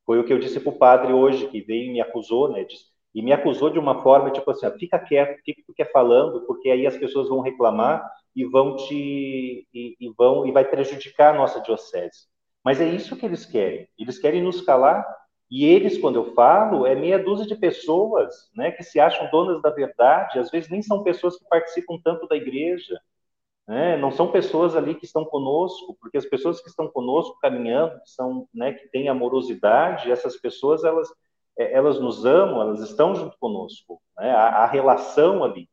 Foi o que eu disse para o padre hoje, que veio e me acusou, né, disse, e me acusou de uma forma tipo assim, fica quieto, fica tu quer falando, porque aí as pessoas vão reclamar e vão te e, e vão e vai prejudicar a nossa diocese. Mas é isso que eles querem. Eles querem nos calar e eles, quando eu falo, é meia dúzia de pessoas né, que se acham donas da verdade, às vezes nem são pessoas que participam tanto da igreja, né, não são pessoas ali que estão conosco, porque as pessoas que estão conosco caminhando, que, são, né, que têm amorosidade, essas pessoas, elas, é, elas nos amam, elas estão junto conosco, né, a, relação ali.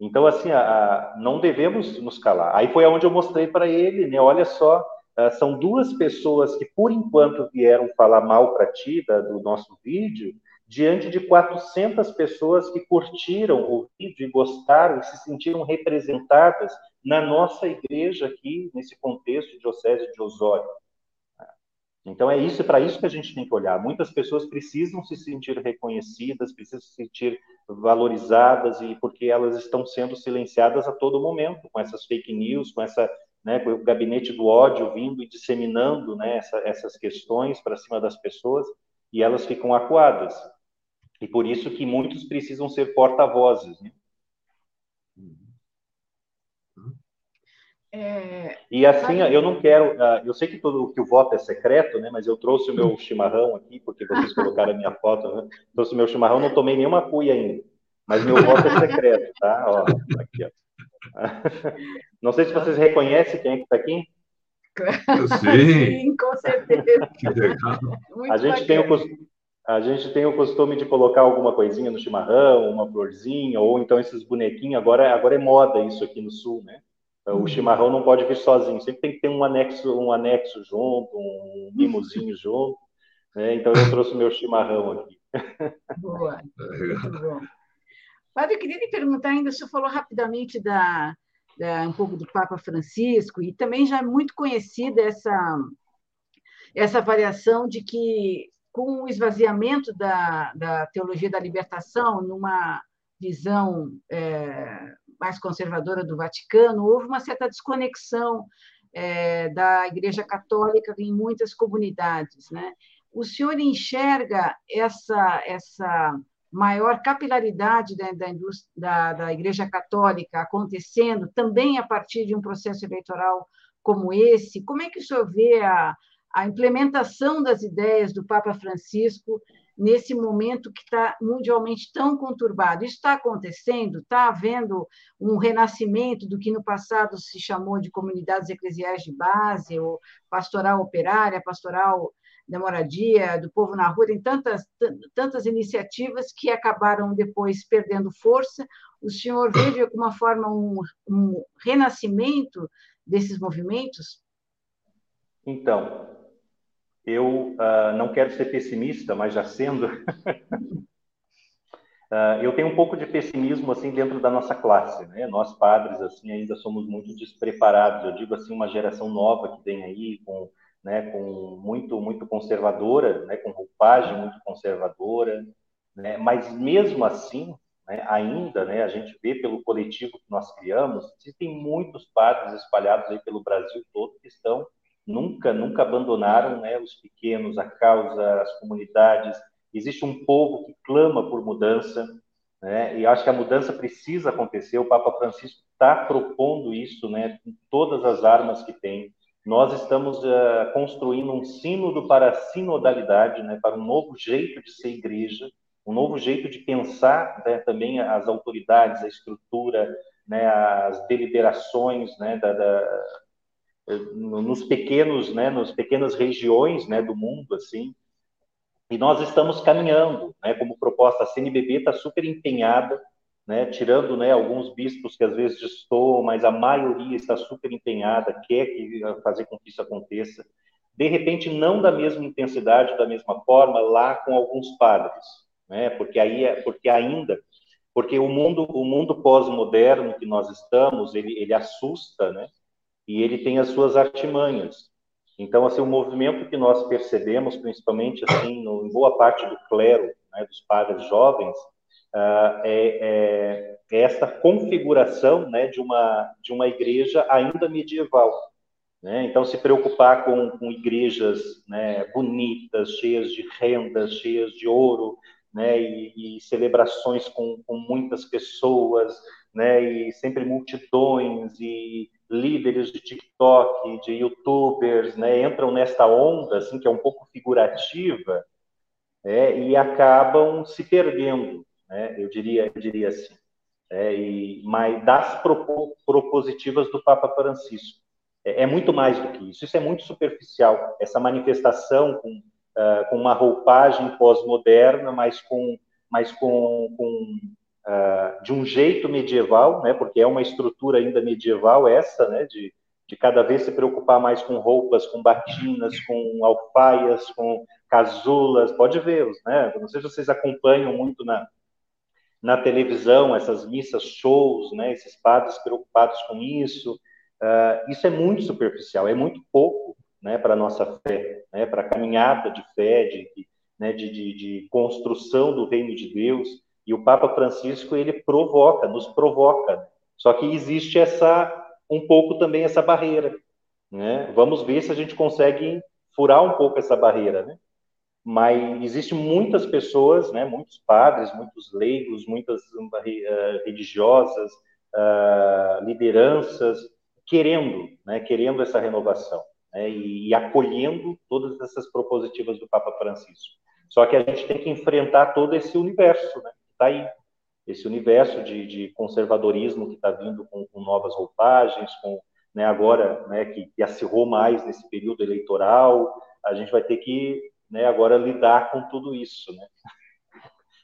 Então, assim, a, a, não devemos nos calar. Aí foi aonde eu mostrei para ele, né, olha só, Uh, são duas pessoas que, por enquanto, vieram falar mal para ti da, do nosso vídeo, diante de 400 pessoas que curtiram o vídeo e gostaram e se sentiram representadas na nossa igreja aqui, nesse contexto de Diocese de Osório. Então é isso, para isso que a gente tem que olhar. Muitas pessoas precisam se sentir reconhecidas, precisam se sentir valorizadas e porque elas estão sendo silenciadas a todo momento com essas fake news, com essa né, com o gabinete do ódio vindo e disseminando né, essa, essas questões para cima das pessoas e elas ficam acuadas. E por isso que muitos precisam ser porta-vozes. Né? É... E assim, eu não quero. Ah, eu sei que, todo, que o voto é secreto, né? Mas eu trouxe o meu chimarrão aqui, porque vocês colocaram a minha foto. Né? Trouxe o meu chimarrão, não tomei nenhuma cuia ainda. Mas meu voto é secreto, tá? Ó, aqui, ó. Não sei se vocês reconhecem quem é que está aqui. Sim. Sim, com certeza. a gente tem o costume a gente tem o costume de colocar alguma coisinha no chimarrão, uma florzinha, ou então esses bonequinhos. Agora, agora é moda isso aqui no sul, né? O uhum. chimarrão não pode vir sozinho, sempre tem que ter um anexo, um anexo junto, um mimozinho junto. Né? Então eu trouxe o meu chimarrão aqui. Boa, muito bom. Padre, eu queria lhe perguntar ainda, o senhor falou rapidamente da, da, um pouco do Papa Francisco, e também já é muito conhecida essa, essa variação de que, com o esvaziamento da, da teologia da libertação, numa visão é, mais conservadora do Vaticano, houve uma certa desconexão é, da Igreja Católica em muitas comunidades. Né? O senhor enxerga essa, essa maior capilaridade da, da, da, da Igreja Católica acontecendo também a partir de um processo eleitoral como esse? Como é que o senhor vê a, a implementação das ideias do Papa Francisco nesse momento que está mundialmente tão conturbado. Isso está acontecendo? Está havendo um renascimento do que no passado se chamou de comunidades eclesiais de base, ou pastoral operária, pastoral da moradia, do povo na rua, tem tantas, tantas iniciativas que acabaram depois perdendo força. O senhor vê de alguma forma um, um renascimento desses movimentos? Então, eu uh, não quero ser pessimista, mas já sendo, uh, eu tenho um pouco de pessimismo assim dentro da nossa classe, né? Nós padres assim ainda somos muito despreparados. Eu digo assim uma geração nova que vem aí com, né, com muito muito conservadora, né, com roupagem muito conservadora, né? Mas mesmo assim, né, ainda, né, a gente vê pelo coletivo que nós criamos, existem muitos padres espalhados aí pelo Brasil todo que estão nunca, nunca abandonaram né, os pequenos, a causa, as comunidades. Existe um povo que clama por mudança, né, e acho que a mudança precisa acontecer. O Papa Francisco está propondo isso né, com todas as armas que tem. Nós estamos uh, construindo um sínodo para a sinodalidade, né, para um novo jeito de ser igreja, um novo jeito de pensar né, também as autoridades, a estrutura, né, as deliberações né, da, da nos pequenos, né, nas pequenas regiões, né, do mundo, assim, e nós estamos caminhando, né, como proposta, a CNBB está super empenhada, né, tirando, né, alguns bispos que às vezes destoam, mas a maioria está super empenhada, quer que, fazer com que isso aconteça, de repente não da mesma intensidade, da mesma forma, lá com alguns padres, né, porque aí, é, porque ainda, porque o mundo, o mundo pós-moderno que nós estamos, ele, ele assusta, né, e ele tem as suas artimanhas. Então, assim, o movimento que nós percebemos, principalmente assim, no, em boa parte do clero, né, dos padres jovens, uh, é, é, essa configuração né, de, uma, de uma igreja ainda medieval. Né? Então, se preocupar com, com igrejas né, bonitas, cheias de rendas, cheias de ouro, né, e, e celebrações com, com muitas pessoas, né, e sempre multidões, e líderes de TikTok, de YouTubers, né, entram nesta onda, assim, que é um pouco figurativa, é, e acabam se perdendo, né, eu diria, eu diria assim, é, e, mas das propositivas do Papa Francisco. É, é, muito mais do que isso, isso é muito superficial, essa manifestação com, uh, com uma roupagem pós-moderna, mas com, mas com, com uh, de um jeito medieval, né, porque é uma estrutura ainda medieval essa, né, de, de cada vez se preocupar mais com roupas, com batinas, com alfaias, com casulas, pode ver, né, não sei se vocês acompanham muito na, na televisão essas missas, shows, né, esses padres preocupados com isso, uh, isso é muito superficial, é muito pouco, né, para a nossa fé, né, para a caminhada de fé, de, né, de, de, de construção do reino de Deus, E o Papa Francisco ele provoca, nos provoca. Só que existe essa um pouco também essa barreira, né? Vamos ver se a gente consegue furar um pouco essa barreira, né? Mas existem muitas pessoas, né? Muitos padres, muitos leigos, muitas uh, religiosas, uh, lideranças querendo, né? Querendo essa renovação né? e, e acolhendo todas essas propositivas do Papa Francisco. Só que a gente tem que enfrentar todo esse universo, né? Está aí esse universo de, de conservadorismo que está vindo com, com, novas roupagens, com né, agora né, que, que, acirrou mais nesse período eleitoral, a gente vai ter que né, agora lidar com tudo isso. Né?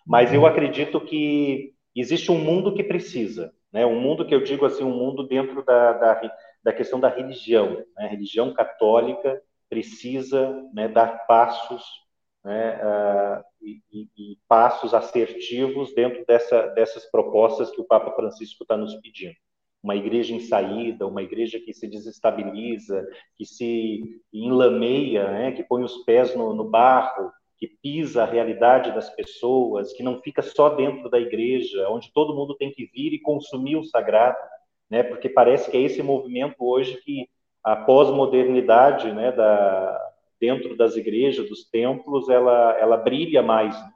Mas eu acredito que existe um mundo que precisa, né, um mundo que eu digo assim, um mundo dentro da, da, da questão da religião. Né? A religião católica precisa né, dar passos né, uh, e, e, passos assertivos dentro dessa, dessas propostas que o Papa Francisco está nos pedindo. Uma igreja em saída, uma igreja que se desestabiliza, que se enlameia, né, que põe os pés no, no barro, que pisa a realidade das pessoas, que não fica só dentro da igreja, onde todo mundo tem que vir e consumir o sagrado, né? Porque parece que é esse movimento hoje que a pós-modernidade, né, da dentro das igrejas, dos templos, ela, ela brilha mais, né?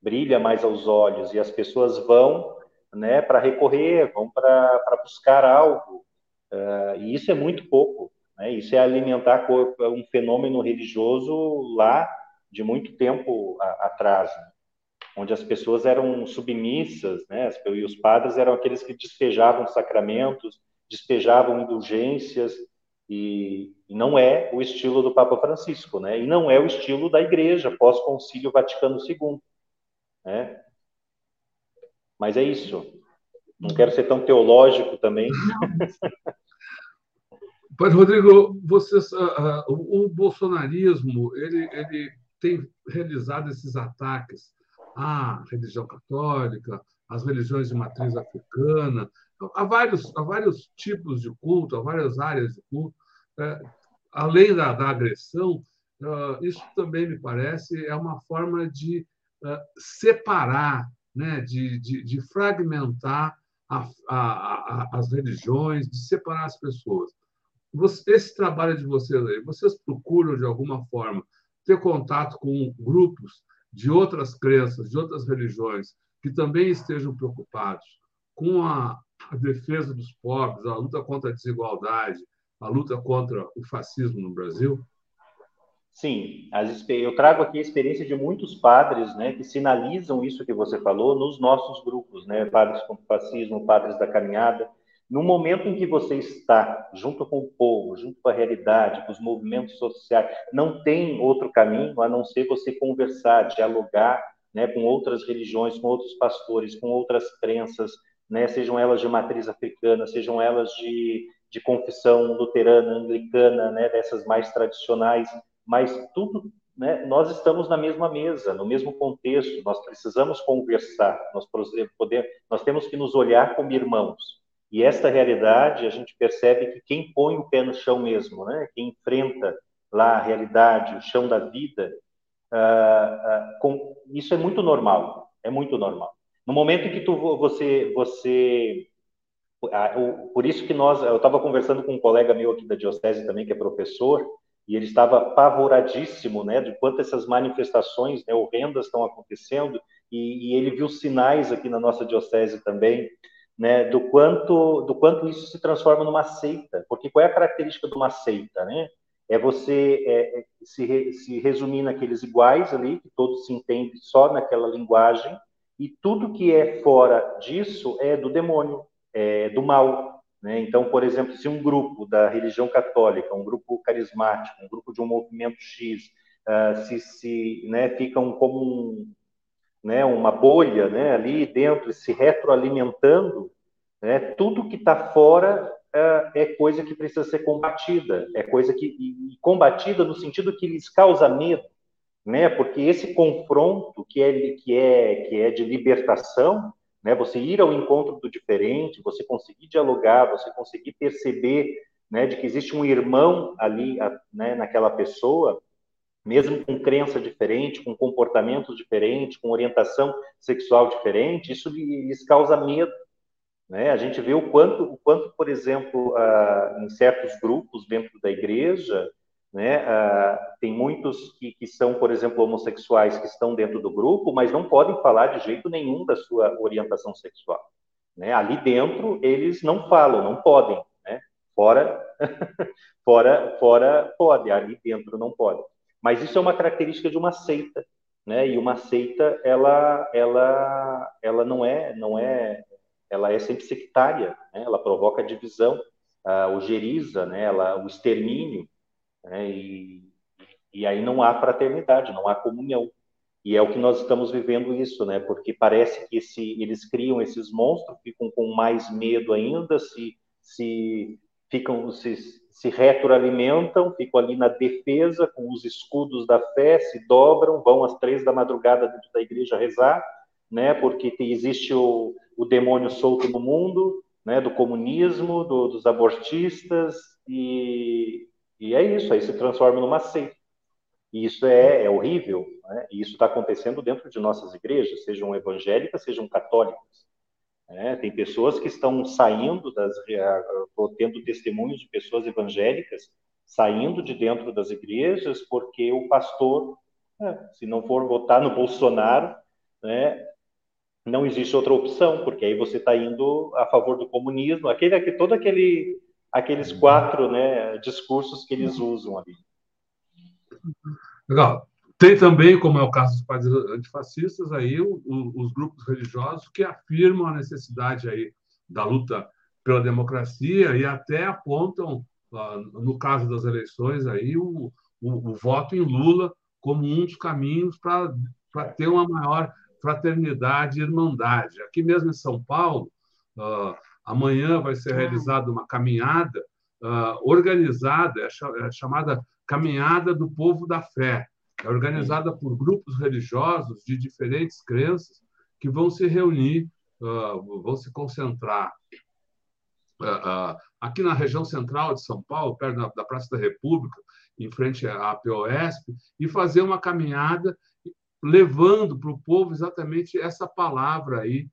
brilha mais aos olhos, e as pessoas vão né, para recorrer, vão para buscar algo, uh, e isso é muito pouco, né? isso é alimentar um fenômeno religioso lá de muito tempo a, atrás, né? onde as pessoas eram submissas, né? e os padres eram aqueles que despejavam sacramentos, despejavam indulgências, e, e, não é o estilo do Papa Francisco, né? E não é o estilo da Igreja pós-Concílio Vaticano II, né? Mas é isso. Não quero ser tão teológico também. Padre Rodrigo, vocês, uh, uh, o, o bolsonarismo ele, ele tem realizado esses ataques à religião católica, às religiões de matriz africana, há vários, há vários tipos de culto, há várias áreas de culto. É, além da, da agressão, uh, isso também me parece é uma forma de uh, separar, né, de, de, de fragmentar a, a, a, as religiões, de separar as pessoas. Você, esse trabalho de vocês aí, vocês procuram, de alguma forma, ter contato com grupos de outras crenças, de outras religiões, que também estejam preocupados com a, a defesa dos pobres, a luta contra a desigualdade, a luta contra o fascismo no Brasil? Sim, as, eu trago aqui a experiência de muitos padres, né, que sinalizam isso que você falou nos nossos grupos, né, padres contra o fascismo, padres da caminhada. No momento em que você está junto com o povo, junto com a realidade, com os movimentos sociais, não tem outro caminho a não ser você conversar, dialogar, né, com outras religiões, com outros pastores, com outras crenças, né, sejam elas de matriz africana, sejam elas de, de confissão luterana, anglicana, né, dessas mais tradicionais, mas tudo, né, nós estamos na mesma mesa, no mesmo contexto, nós precisamos conversar, nós, poder, nós temos que nos olhar como irmãos. E esta realidade, a gente percebe que quem põe o pé no chão mesmo, né, quem enfrenta lá a realidade, o chão da vida, uh, uh, com, isso é muito normal, é muito normal. No momento em que tu, você, você por isso que nós, eu estava conversando com um colega meu aqui da diocese também, que é professor, e ele estava apavoradíssimo, né, de quanto essas manifestações né, horrendas estão acontecendo, e, e, ele viu sinais aqui na nossa diocese também, né, do quanto, do quanto isso se transforma numa seita, porque qual é a característica de uma seita, né? É você é, é se, re, se resumir naqueles iguais ali, que todos se entendem só naquela linguagem, e tudo que é fora disso é do demônio, é do mal. Né? Então, por exemplo, se um grupo da religião católica, um grupo carismático, um grupo de um movimento X, uh, se, se né, ficam como um, né, uma bolha né, ali dentro, se retroalimentando, né, tudo que está fora uh, é coisa que precisa ser combatida, é coisa que e, combatida no sentido que lhes causa medo, né? Porque esse confronto que é que é que é de libertação, né? Você ir ao encontro do diferente, você conseguir dialogar, você conseguir perceber, né, de que existe um irmão ali, né, naquela pessoa, mesmo com crença diferente, com comportamento diferente, com orientação sexual diferente, isso lhes causa medo. Né? A gente vê o quanto, o quanto por exemplo, uh, em certos grupos dentro da igreja, né, uh, tem muitos que, que são, por exemplo, homossexuais que estão dentro do grupo, mas não podem falar de jeito nenhum da sua orientação sexual. Né? Ali dentro, eles não falam, não podem. Né? Fora, fora, fora pode, ali dentro não pode. Mas isso é uma característica de uma seita, né? E uma seita, ela, ela, ela não é, não é, ela é sempre sectária, né? Ela provoca divisão, uh, ojeriza, né? Ela, o extermínio, né? E, e aí não há fraternidade, não há comunhão. E é o que nós estamos vivendo isso, né? Porque parece que se eles criam esses monstros, ficam com mais medo ainda, se se ficam se, se retroalimentam, ficam ali na defesa com os escudos da fé, se dobram, vão às três da madrugada dentro da igreja rezar, né? Porque existe o, o demônio solto no mundo, né? Do comunismo, do, dos abortistas e, e é isso. Aí se transforma numa seita. E isso é, é horrível. Né? E isso está acontecendo dentro de nossas igrejas, sejam evangélicas, sejam católicas. É, tem pessoas que estão saindo das, estou tendo testemunhos de pessoas evangélicas saindo de dentro das igrejas porque o pastor, é, se não for votar no Bolsonaro, né, não existe outra opção, porque aí você está indo a favor do comunismo, aquele, todo aquele, aqueles quatro né, discursos que eles usam ali. Legal. Tem também, como é o caso dos países antifascistas, aí o, o, os grupos religiosos que afirmam a necessidade aí da luta pela democracia e até apontam, ah, no caso das eleições, aí o, o, o voto em Lula como um dos caminhos para ter uma maior fraternidade e irmandade. Aqui mesmo em São Paulo, uh, amanhã vai ser realizada uma caminhada uh, organizada, é, é chamada Caminhada do Povo da Fé. É organizada por grupos religiosos de diferentes crenças que vão se reunir, uh, vão se concentrar uh, uh, aqui na região central de São Paulo, perto da, da, Praça da República, em frente à POSP, e fazer uma caminhada levando para o povo exatamente essa palavra aí,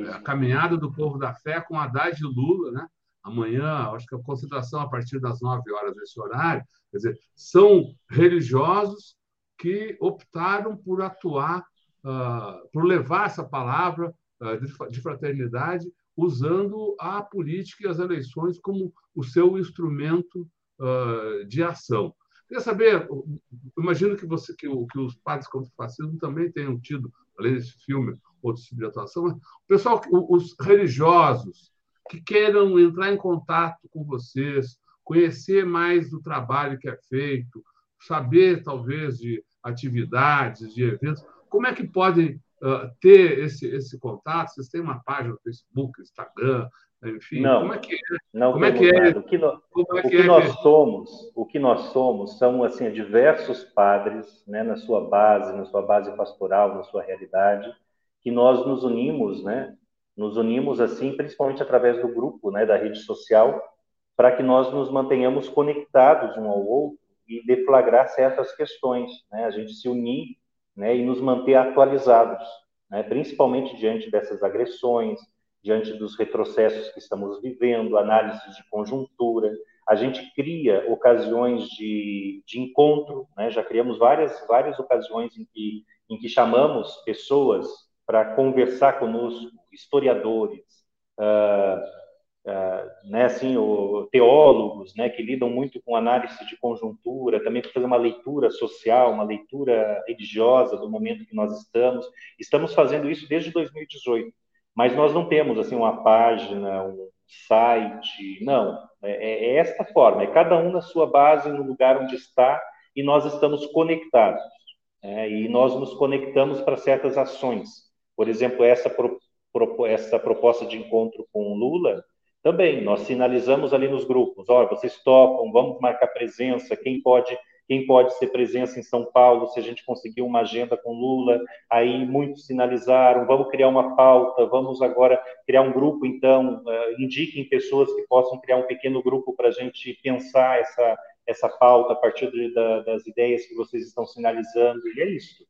a caminhada do povo da fé com Haddad e Lula, né? amanhã, acho que a concentração a partir das 9 horas desse horário, quer dizer, são religiosos que optaram por atuar, uh, por levar essa palavra uh, de fraternidade, usando a política e as eleições como o seu instrumento uh, de ação. Queria saber, imagino que, você, que, que os padres contra o fascismo também tenham tido, além desse filme, outros tipos de atuação, o pessoal, os religiosos, que queiram entrar em contato com vocês, conhecer mais do trabalho que é feito, saber talvez de atividades, de eventos, como é que podem uh, ter esse, esse contato? Vocês têm uma página no Facebook, Instagram, enfim, não, como é que é? Não como é que é? O que, nós, é o que, é nós que... somos, o que nós somos são assim diversos padres, né, na sua base, na sua base pastoral, na sua realidade, que nós nos unimos, né, nos unimos assim, principalmente através do grupo, né, da rede social, para que nós nos mantenhamos conectados um ao outro e deflagrar certas questões, né, a gente se unir, né, e nos manter atualizados, né, principalmente diante dessas agressões, diante dos retrocessos que estamos vivendo, análises de conjuntura, a gente cria ocasiões de, de encontro, né? já criamos várias, várias ocasiões em que, em que chamamos pessoas para conversar conosco, historiadores, uh, uh, né, assim, o, teólogos, né, que lidam muito com análise de conjuntura, também para fazer uma leitura social, uma leitura religiosa do momento que nós estamos. Estamos fazendo isso desde 2018, mas nós não temos assim uma página, um site, não. É, é esta forma, é cada um na sua base, no lugar onde está, e nós estamos conectados. É, e nós nos conectamos para certas ações. Por exemplo, essa, pro, pro, essa proposta de encontro com Lula, também nós sinalizamos ali nos grupos, olha, vocês topam, vamos marcar presença, quem pode quem pode ser presença em São Paulo, se a gente conseguir uma agenda com Lula, aí muitos sinalizaram, vamos criar uma pauta, vamos agora criar um grupo, então, uh, indiquem pessoas que possam criar um pequeno grupo para a gente pensar essa, essa pauta a partir de, da, das ideias que vocês estão sinalizando, e é isso.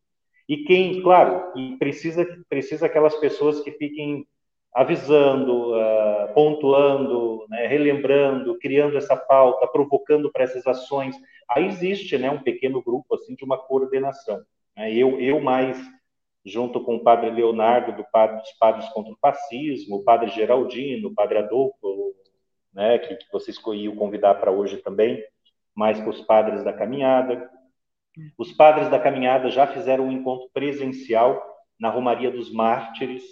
E quem, claro, e precisa, precisa aquelas pessoas que fiquem avisando, uh, pontuando, né, relembrando, criando essa pauta, provocando para essas ações. Aí existe né, um pequeno grupo assim de uma coordenação. Né? Eu, eu mais junto com o padre Leonardo, do padre, dos Padres contra o Fascismo, o padre Geraldino, o padre Adolfo, né, que, que vocês iam convidar para hoje também, mais com os padres da caminhada. Os padres da caminhada já fizeram um encontro presencial na Romaria dos Mártires,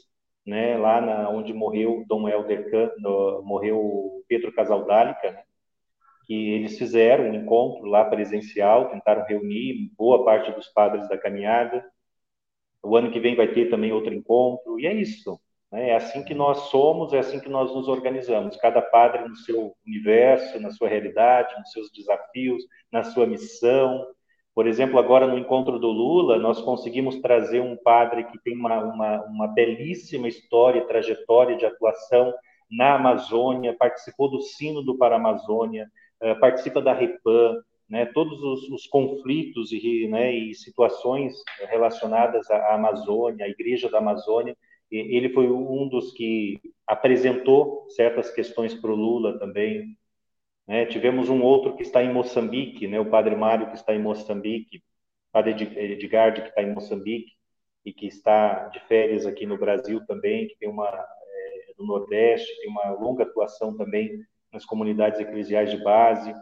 né, lá na, onde morreu Dom Helder, no, morreu Pedro Casaldálica, né, que eles fizeram um encontro lá presencial, tentaram reunir boa parte dos padres da caminhada. O ano que vem vai ter também outro encontro, e é isso. Né? É assim que nós somos, é assim que nós nos organizamos. Cada padre no seu universo, na sua realidade, nos seus desafios, na sua missão. Por exemplo, agora no encontro do Lula, nós conseguimos trazer um padre que tem uma, uma, uma belíssima história, trajetória de atuação na Amazônia, participou do Sino do Paramazônia, eh, participa da REPAM, né, todos os, os conflitos e, né, e, situações relacionadas à Amazônia, à Igreja da Amazônia, ele foi um dos que apresentou certas questões para o Lula também. Né? Tivemos um outro que está em Moçambique, né, o Padre Mário que está em Moçambique, o Padre Edgardo que está em Moçambique e que está de férias aqui no Brasil também, que tem uma é, no Nordeste, tem uma longa atuação também nas comunidades eclesiais de base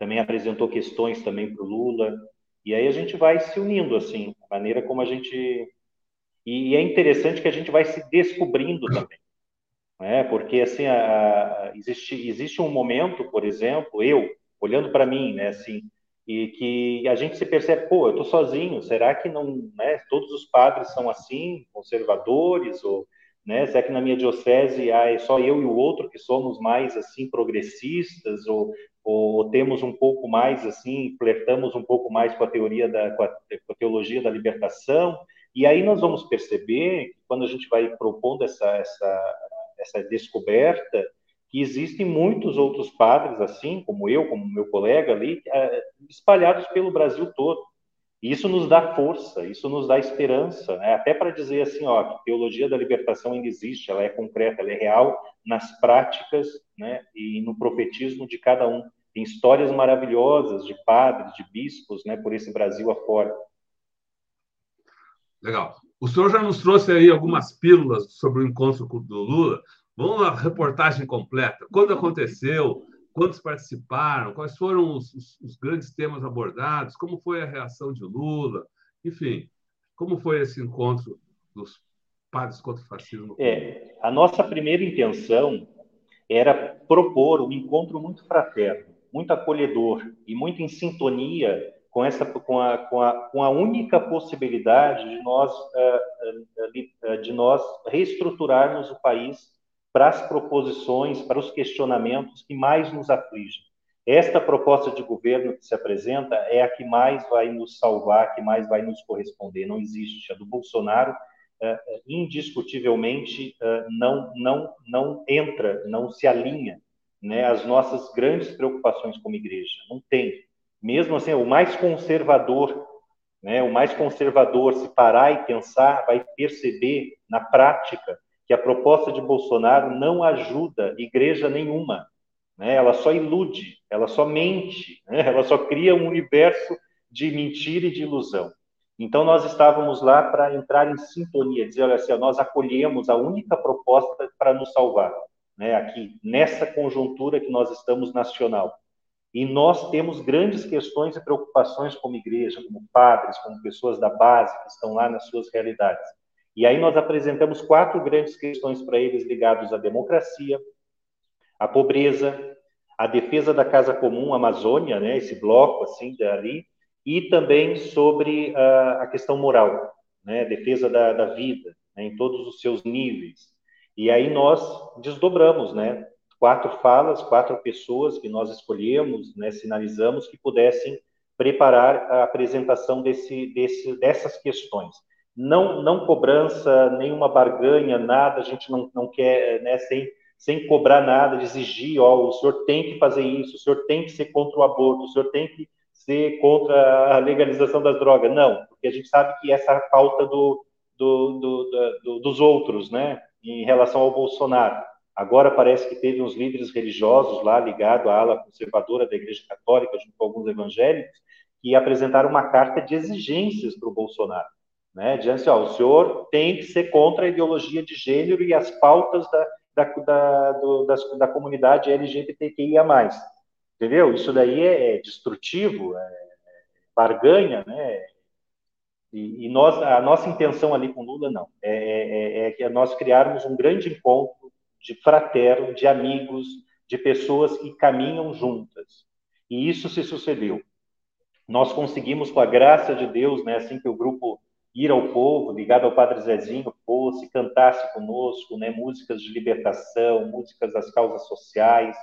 também apresentou questões também para o Lula, e aí a gente vai se unindo, assim, a maneira como a gente... E é interessante que a gente vai se descobrindo também, né? porque, assim, a, a, existe, existe um momento, por exemplo, eu, olhando para mim, né, assim, e que a gente se percebe, pô, eu estou sozinho, será que não, né, todos os padres são assim, conservadores, ou, né, será que na minha diocese é só eu e o outro que somos mais, assim, progressistas, ou ou temos um pouco mais assim, flertamos um pouco mais com a teoria da com a, com a teologia da libertação, e aí nós vamos perceber que quando a gente vai propondo essa essa essa descoberta que existem muitos outros padres assim, como eu, como meu colega ali, eh, espalhados pelo Brasil todo. E isso nos dá força, isso nos dá esperança, né? até para dizer assim, ó, que a teologia da libertação ainda existe, ela é concreta, ela é real nas práticas, né, e no profetismo de cada um. Tem histórias maravilhosas de padres, de bispos, né, por esse Brasil afora. Legal. O senhor já nos trouxe aí algumas pílulas sobre o encontro do Lula. Vamos à reportagem completa. Quando aconteceu? Quantos participaram? Quais foram os, os, os grandes temas abordados? Como foi a reação de Lula? Enfim, como foi esse encontro dos padres contra o fascismo? É, a nossa primeira intenção era propor um encontro muito fraterno, muito acolhedor e muito em sintonia com essa com a, com a, com a única possibilidade de nós uh, uh, de nós reestruturarmos o país para as proposições, para os questionamentos que mais nos afligem. Esta proposta de governo que se apresenta é a que mais vai nos salvar, que mais vai nos corresponder. Não existe. A do Bolsonaro, uh, indiscutivelmente, uh, não, não, não entra, não se alinha né, às nossas grandes preocupações como igreja. Não tem. Mesmo assim, o mais conservador, né, o mais conservador, se parar e pensar, vai perceber na prática que a proposta de Bolsonaro não ajuda igreja nenhuma. Né? Ela só ilude, ela só mente, né? ela só cria um universo de mentira e de ilusão. Então, nós estávamos lá para entrar em sintonia, dizer, olha assim, nós acolhemos a única proposta para nos salvar, né? aqui, nessa conjuntura que nós estamos nacional. E nós temos grandes questões e preocupações como igreja, como padres, como pessoas da base que estão lá nas suas realidades. E aí nós apresentamos quatro grandes questões para eles ligados à democracia, à pobreza, à defesa da casa comum Amazônia, né, esse bloco assim dali, e também sobre a, a questão moral, né, defesa da, da vida, né, em todos os seus níveis. E aí nós desdobramos, né, quatro falas, quatro pessoas que nós escolhemos, né, sinalizamos que pudessem preparar a apresentação desse, desse, dessas questões não, não cobrança, nenhuma barganha, nada, a gente não, não quer, né, sem, sem cobrar nada, de exigir, ó, o senhor tem que fazer isso, o senhor tem que ser contra o aborto, o senhor tem que ser contra a legalização das drogas. Não, porque a gente sabe que essa é a pauta do, do, do, do, dos outros, né, em relação ao Bolsonaro. Agora parece que teve uns líderes religiosos lá ligados à ala conservadora da Igreja Católica, junto com alguns evangélicos, que apresentaram uma carta de exigências para o Bolsonaro, né, assim, ó, o senhor tem que ser contra a ideologia de gênero e as pautas da, da, da, do, das, da comunidade LGBTQIA+. Entendeu? Isso daí é, é destrutivo, é barganha, né? E, e, nós, a nossa intenção ali com Lula, não. É, é, é, é que nós criarmos um grande encontro de fraterno, de amigos, de pessoas que caminham juntas. E isso se sucedeu. Nós conseguimos, com a graça de Deus, né, assim que o grupo ir ao povo, ligado ao Padre Zezinho, fosse, cantasse conosco, né, músicas de libertação, músicas das causas sociais,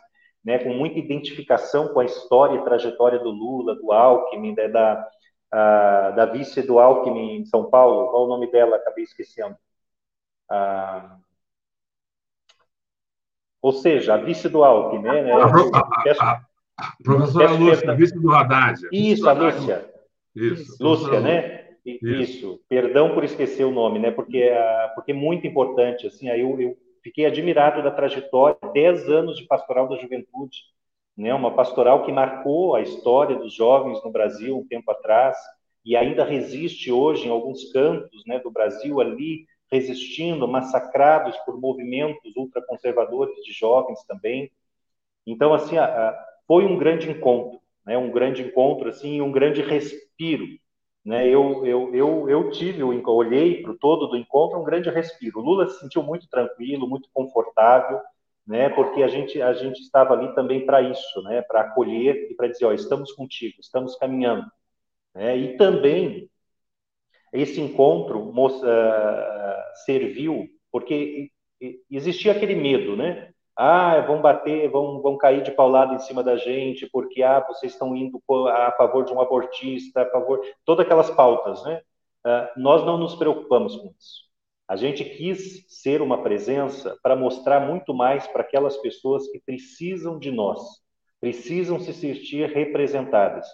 né, com muita identificação com a história e trajetória do Lula, do Alckmin, né, da, a, da vice do Alckmin em São Paulo, qual o nome dela? Acabei esquecendo. Ah, ou seja, a vice do Alckmin, né? A, a, a, professora Lúcia, vice do Haddad. Isso, a Lúcia. Isso. Lúcia, né? Isso. Isso. Perdão por esquecer o nome, né? Porque é, porque é muito importante, assim, aí eu, eu fiquei admirado da trajetória, 10 anos de pastoral da juventude, né? Uma pastoral que marcou a história dos jovens no Brasil um tempo atrás e ainda resiste hoje em alguns cantos, né, do Brasil ali resistindo, massacrados por movimentos ultraconservadores de jovens também. Então, assim, foi um grande encontro, né? Um grande encontro, assim, um grande respiro né, eu, eu, eu, eu tive, eu olhei para o todo do encontro, um grande respiro. O Lula se sentiu muito tranquilo, muito confortável, né, porque a gente, a gente estava ali também para isso, né, para acolher e para dizer, ó, estamos contigo, estamos caminhando. Né, e também esse encontro uh, serviu, porque existia aquele medo, né? Ah, vão bater, vão, vão cair de paulada em cima da gente, porque ah, vocês estão indo a favor de um abortista, a favor. Todas aquelas pautas, né? Uh, nós não nos preocupamos com isso. A gente quis ser uma presença para mostrar muito mais para aquelas pessoas que precisam de nós, precisam se sentir representadas.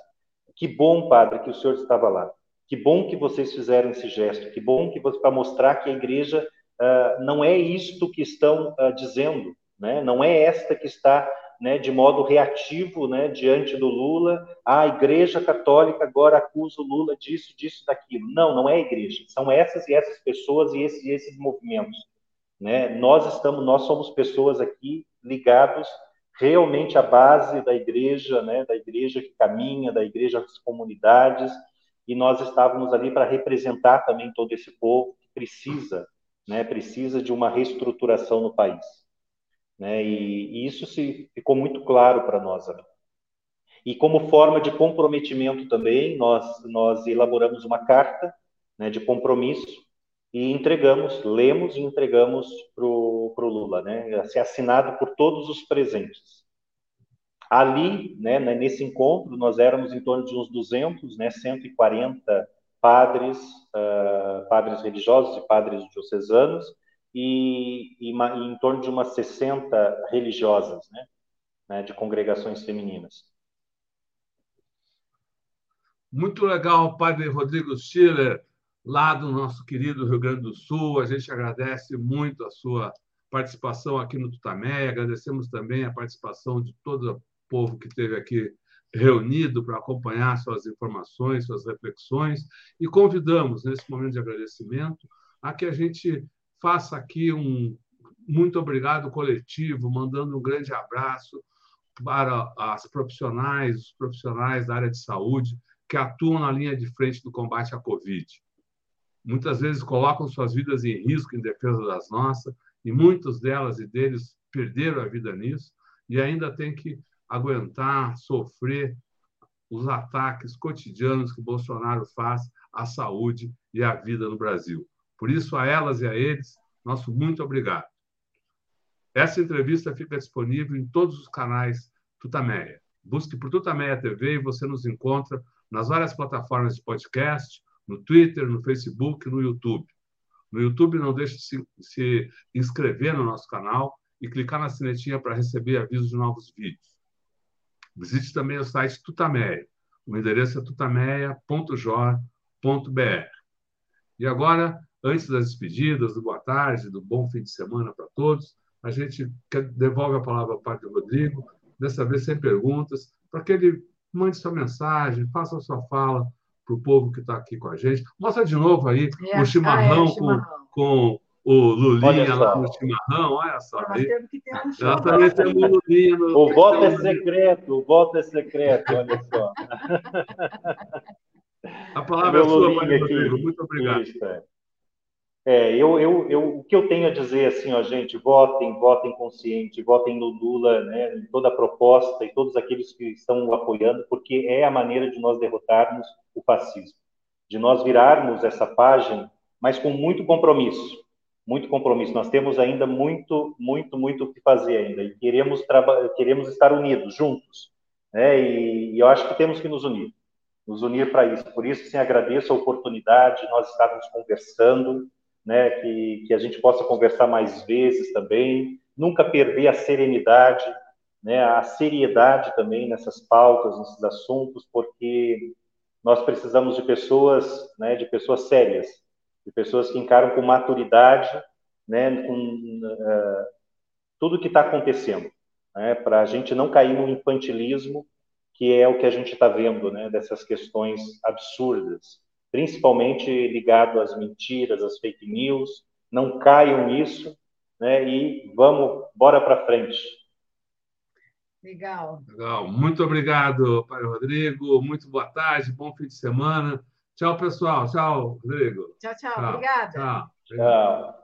Que bom, padre, que o senhor estava lá. Que bom que vocês fizeram esse gesto. Que bom que para mostrar que a igreja uh, não é isto que estão uh, dizendo né? Não é esta que está né, de modo reativo né, diante do Lula. a Igreja Católica agora acusa o Lula disso, disso, daquilo. Não, não é a Igreja. São essas e essas pessoas e esses, esses movimentos. Né? Nós estamos, nós somos pessoas aqui ligados realmente à base da Igreja, né, da Igreja que caminha, da Igreja das comunidades. E nós estávamos ali para representar também todo esse povo que precisa, né, precisa de uma reestruturação no país. Né? E, e isso se ficou muito claro para nós. E como forma de comprometimento também, nós, nós elaboramos uma carta né, de compromisso e entregamos, lemos e entregamos para o Lula, né, a ser assinado por todos os presentes. Ali, né, nesse encontro, nós éramos em torno de uns 200, né, 140 padres, uh, padres religiosos e padres diocesanos, e, e, e em torno de umas 60 religiosas, né, né, de congregações femininas. Muito legal, Padre Rodrigo Schiller, lá do nosso querido Rio Grande do Sul. A gente agradece muito a sua participação aqui no Tutameia, agradecemos também a participação de todo o povo que esteve aqui reunido para acompanhar suas informações, suas reflexões, e convidamos, nesse momento de agradecimento, a que a gente faça aqui um muito obrigado coletivo, mandando um grande abraço para as profissionais, os profissionais da área de saúde que atuam na linha de frente do combate à Covid. Muitas vezes colocam suas vidas em risco em defesa das nossas, e muitos delas e deles perderam a vida nisso, e ainda tem que aguentar, sofrer os ataques cotidianos que Bolsonaro faz à saúde e à vida no Brasil. Por isso, a elas e a eles, nosso muito obrigado. Essa entrevista fica disponível em todos os canais Tutameia. Busque por Tutameia TV e você nos encontra nas várias plataformas de podcast, no Twitter, no Facebook, no YouTube. No YouTube, não deixe de se, se inscrever no nosso canal e clicar na sinetinha para receber avisos de novos vídeos. Visite também o site Tutameia. O endereço é tutameia.jor.br. E agora, antes das despedidas, do boa tarde, do bom fim de semana para todos, a gente devolve a palavra ao Padre Rodrigo, dessa vez sem perguntas, para que ele mande sua mensagem, faça a sua fala para o povo que está aqui com a gente. Mostra de novo aí é, o chimarrão, ah, é, chimarrão. Com, com o Lulinha lá no chimarrão, olha só. Nós aí. temos que ter um Nós também temos o Lulinha. No... O voto é secreto, o voto é secreto, olha só. A palavra é, é sua, Mário Rodrigo. Muito obrigado. Isso, é. É, eu, eu, eu, o que eu tenho a dizer assim, ó, gente, votem, votem consciente, votem no Lula, né, em toda a proposta e todos aqueles que estão o apoiando, porque é a maneira de nós derrotarmos o fascismo, de nós virarmos essa página, mas com muito compromisso, muito compromisso. Nós temos ainda muito, muito, muito o que fazer ainda e queremos queremos estar unidos, juntos, né? E, e eu acho que temos que nos unir, nos unir para isso. Por isso, sim, agradeço a oportunidade, nós estávamos conversando né, que, que a gente possa conversar mais vezes também, nunca perder a serenidade, né, a seriedade também nessas pautas, nesses assuntos, porque nós precisamos de pessoas, né, de pessoas sérias, de pessoas que encaram com maturidade, né, com uh, tudo que está acontecendo, né, para a gente não cair no infantilismo, que é o que a gente está vendo, né, dessas questões absurdas principalmente ligado às mentiras, às fake news. Não caiam nisso, né? E vamos, bora para frente. Legal. Legal. Muito obrigado, Pai Rodrigo. Muito boa tarde, bom fim de semana. Tchau, pessoal. Tchau, Rodrigo. Tchau, tchau. tchau. Obrigada. Tchau. tchau.